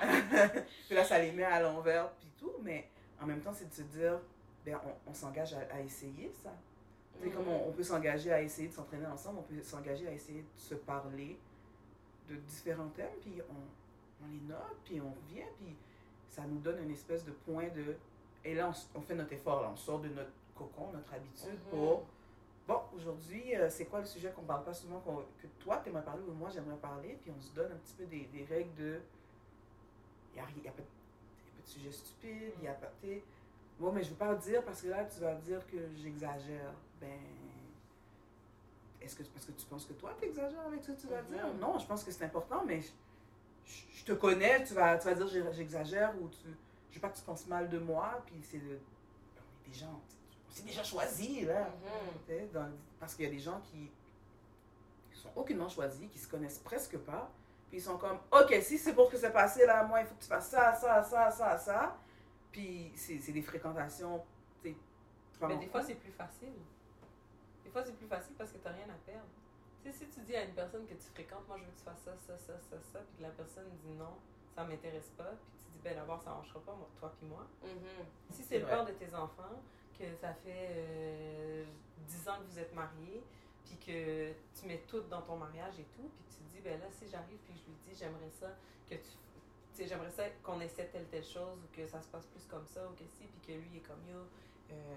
<laughs> puis là, ça les met à l'envers, puis tout. Mais en même temps, c'est de se dire, ben, on, s'engage à, essayer ça. Tu sais, comme on, peut s'engager à essayer de s'entraîner ensemble, on peut s'engager à essayer de se parler de différents thèmes, puis on, on les note, puis on revient, puis ça nous donne une espèce de point de... Et là, on, fait notre effort, là, on sort de notre cocon, notre habitude mhm. pour... Bon, aujourd'hui, euh, c'est quoi le sujet qu'on ne parle pas souvent, que toi, tu aimerais parler ou moi, j'aimerais parler, puis on se donne un petit peu des, des règles de... Il n'y a, pas de sujet stupide, il n'y a pas... Bon, mais je ne veux pas le dire parce que là, tu vas dire que j'exagère. Ben, est-ce que parce que tu penses que toi, tu exagères avec ce que tu vas mhm. dire? Non, je pense que c'est important, mais je, te connais, tu vas, tu vas dire j'exagère ou tu, je veux pas que tu penses mal de moi, puis c'est de... des gens, c'est déjà choisi, là. Mhm. parce qu'il y a des gens qui ne sont aucunement choisis, qui se connaissent presque pas. Puis ils sont comme, OK, si c'est pour que ça passe là, moi, il faut que tu fasses ça, ça, ça, ça, ça. Puis c'est des fréquentations. Mais des fois, c'est plus facile. Des fois, c'est plus facile parce que tu n'as rien à perdre. Tu sais, si tu dis à une personne que tu fréquentes, moi, je veux que tu fasses ça, ça, ça, ça, ça, puis que la personne dit non, ça ne m'intéresse pas, puis tu dis, ben d'abord, ça ne marchera pas, moi, toi puis moi. Mm-hmm. Si c'est le père de tes enfants, que ça fait 10 euh, ans que vous êtes mariés, puis que tu mets tout dans ton mariage et tout, puis tu dis, ben là, si j'arrive, puis je lui dis, j'aimerais ça que tu j'aimerais ça qu'on essaie telle telle chose ou que ça se passe plus comme ça ou que si puis que lui est comme yo euh,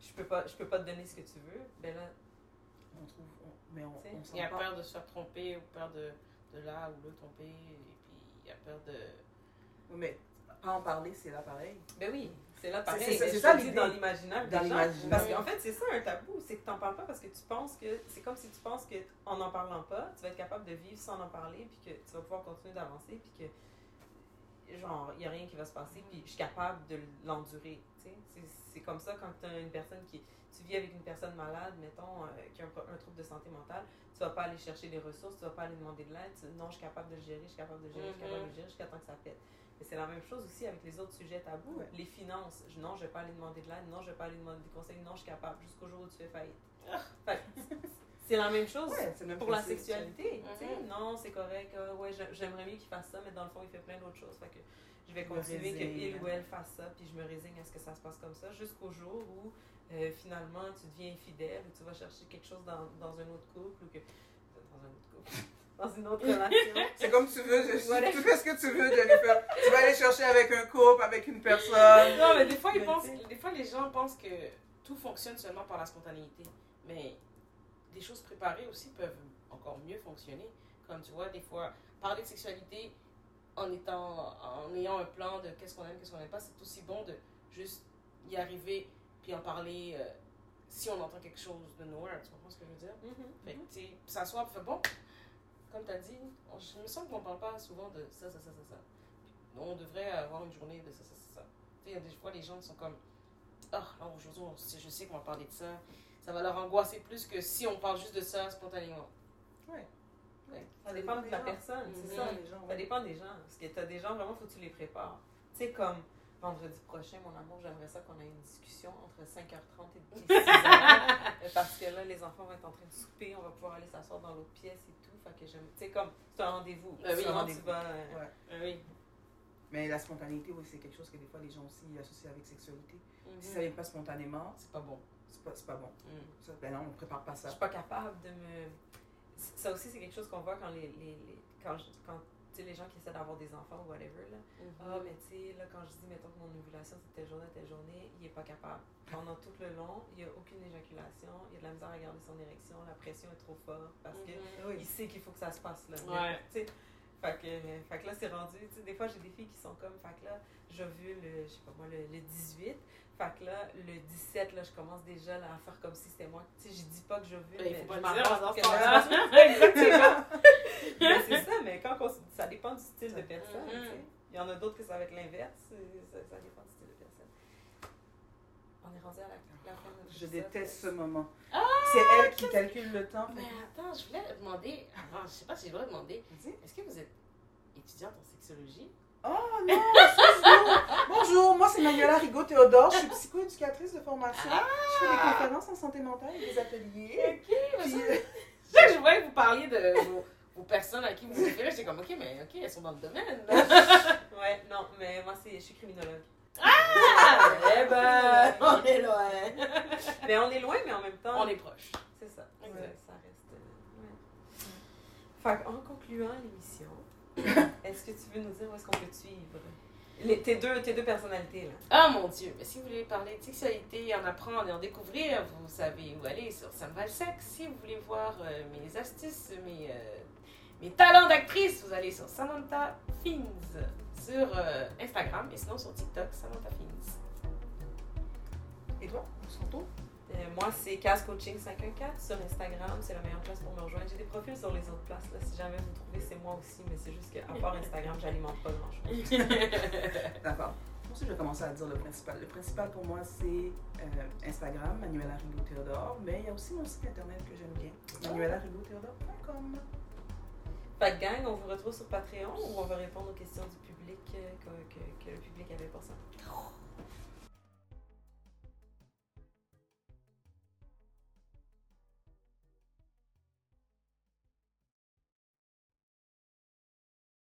je peux pas je peux pas te donner ce que tu veux ben là on trouve mais on, il a peur de se faire tromper ou peur de, de là ou le tromper et peur de oui, mais pas en parler c'est là pareil ben oui c'est là pareil. C'est ça l'idée dans l'imaginaire. Dans l'imaginaire. Parce qu'en fait, c'est ça un tabou. C'est que tu n'en parles pas parce que tu penses que. C'est comme si tu penses qu'en n'en parlant pas, tu vas être capable de vivre sans en parler, puis que tu vas pouvoir continuer d'avancer, puis que. Genre, il n'y a rien qui va se passer, puis je suis capable de l'endurer. C'est comme ça quand tu as une personne qui. Tu vis avec une personne malade, mettons, euh, qui a un, un, trouble de santé mentale, tu vas pas aller chercher des ressources, tu vas pas aller demander de l'aide. Non, je suis capable de le gérer, je suis capable de le gérer, je suis capable de le gérer jusqu'à temps que ça pète. Et c'est la même chose aussi avec les autres sujets tabous. Les finances. Non, je vais pas aller demander de l'aide. Non, je vais pas aller demander des conseils. Non, je suis capable. Jusqu'au jour où tu fais faillite. <laughs> c'est la même chose pour la sexualité. Mm-hmm. Non, c'est correct. Euh, ouais, j'aimerais mieux qu'il fasse ça, mais dans le fond, il fait plein d'autres choses. Fait que je vais continuer qu'il ou elle fasse ça, puis je me résigne à ce que ça se passe comme ça, jusqu'au jour où euh, finalement tu deviens infidèle, ou tu vas chercher quelque chose dans, dans un autre couple, ou que. Dans un autre couple <laughs> dans une autre relation. <laughs> C'est comme tu veux, je, tu fais ce que tu veux, Jennifer. tu vas aller chercher avec un couple, avec une personne. Non, mais des fois, ils pensent, des fois, les gens pensent que tout fonctionne seulement par la spontanéité. Mais des choses préparées aussi peuvent encore mieux fonctionner. Comme tu vois, des fois, parler de sexualité en, étant, en ayant un plan de qu'est-ce qu'on aime, qu'est-ce qu'on n'aime pas, c'est aussi bon de juste y arriver puis en parler euh, si on entend quelque chose de noir. Tu comprends ce que je veux dire? Mm-hmm. Fait que, tu sais, s'asseoir, fait bon comme tu as dit, je me sens qu'on ne parle pas souvent de ça, ça, ça, ça, ça. On devrait avoir une journée de ça, ça, ça, ça. Tu sais, des fois, les gens sont comme, ah, oh, aujourd'hui, je sais qu'on va parler de ça. Ça va leur angoisser plus que si on parle juste de ça spontanément. Ouais. Ça, dépend de la personne, c'est ça. Ça dépend des gens. Parce que tu as des gens, vraiment, il faut que tu les prépares. Tu sais, comme vendredi prochain, mon amour, j'aimerais ça qu'on ait une discussion entre 5h30 et 6h. <laughs> parce que là, les enfants vont être en train de souper, on va pouvoir aller s'asseoir dans l'autre pièce et tout. Fait que j'aime. Tu sais, comme, c'est un rendez-vous. Ben oui, un rendez-vous. Euh, ben oui. Mais la spontanéité, oui, c'est quelque chose que des fois les gens aussi associent avec sexualité. Si ça vient pas spontanément, c'est pas bon. C'est pas, c'est pas bon. Mm. Ça, ben non, on prépare pas Je ça. suis pas capable de me. Ça aussi, c'est quelque chose qu'on voit quand les. les, les- quand, je- quand tu sais, les gens qui essaient d'avoir des enfants ou whatever. Là. Ah, mais tu sais, là, quand je dis, mettons que mon ovulation, c'est telle journée, telle journée, il est pas capable. Pendant tout le long, il n'y a aucune éjaculation, il y a de la misère à garder son érection, la pression est trop forte parce que Oui. il sait qu'il faut que ça se passe là. Ouais. Tu sais, fait que, fait que là, c'est rendu. Tu sais, des fois, j'ai des filles qui sont comme. Fait que là, j'ovule, le, je sais pas moi, le, le 18. Fait que là, le 17, là, je commence déjà là, à faire comme si c'était moi. Tu sais, je dis pas que Ben, il mais faut pas je passe. <laughs> Exactement. mais c'est ça, mais quand on, ça dépend du style de personne. Mhm. sais. Il y en a d'autres que ça va être l'inverse. euh, Ça, ça dépend du style de personne. On est rendu à la, la fin de Je déteste ce moment. Ah, c'est elle qui calcule le temps. Mais attends, je voulais demander. Avant, je sais pas si je dois demander. Est-ce que vous êtes étudiante en sexologie? Oh non. Bonjour, moi c'est Manuela Rigaud-Théodore, je suis psychoéducatrice de formation. Je fais des conférences en santé mentale et des ateliers. Ok, Puis, ça, euh, <laughs> ça je voyais que vous parliez de vos, vos personnes à qui vous référez. J'étais comme, ok, mais ok, elles sont dans le domaine. <laughs> Ouais, non, mais moi, c'est, je suis criminologue. Ah, eh ben, on est loin. <laughs> Mais on est loin, mais en même temps. On est proche. C'est ça. Exact. Ouais, ça reste. euh, ouais. Fait en concluant l'émission, <laughs> est-ce que tu veux nous dire où est-ce qu'on peut te suivre? Les- tes, deux, tes deux personnalités, là. Ah mon dieu, mais si vous voulez parler de sexualité, en apprendre et en découvrir, vous savez où aller sur Ça me va le sexe. Si vous voulez voir euh, mes astuces, mes, euh, mes talents d'actrice, vous allez sur Samantha Fins sur euh, Instagram et sinon sur TikTok, Samantha Fins. Et toi, on se retrouve? Euh, moi, c'est Cas Coaching 514 sur Instagram. C'est la meilleure place pour me rejoindre. J'ai des profils sur les autres places. Là. Si jamais vous trouvez, c'est moi aussi. Mais c'est juste qu'à part Instagram, j'alimente pas grand-chose. <laughs> D'accord. Moi aussi, je vais commencer à dire le principal. Le principal pour moi, c'est euh, Instagram, Manuela Rigaud-Théodore, mais il y a aussi mon site internet que j'aime bien, manuelarigaud-théodore.com. Fait que gang, on vous retrouve sur Patreon ou on va répondre aux questions du public euh, que, que- que le public avait pour ça?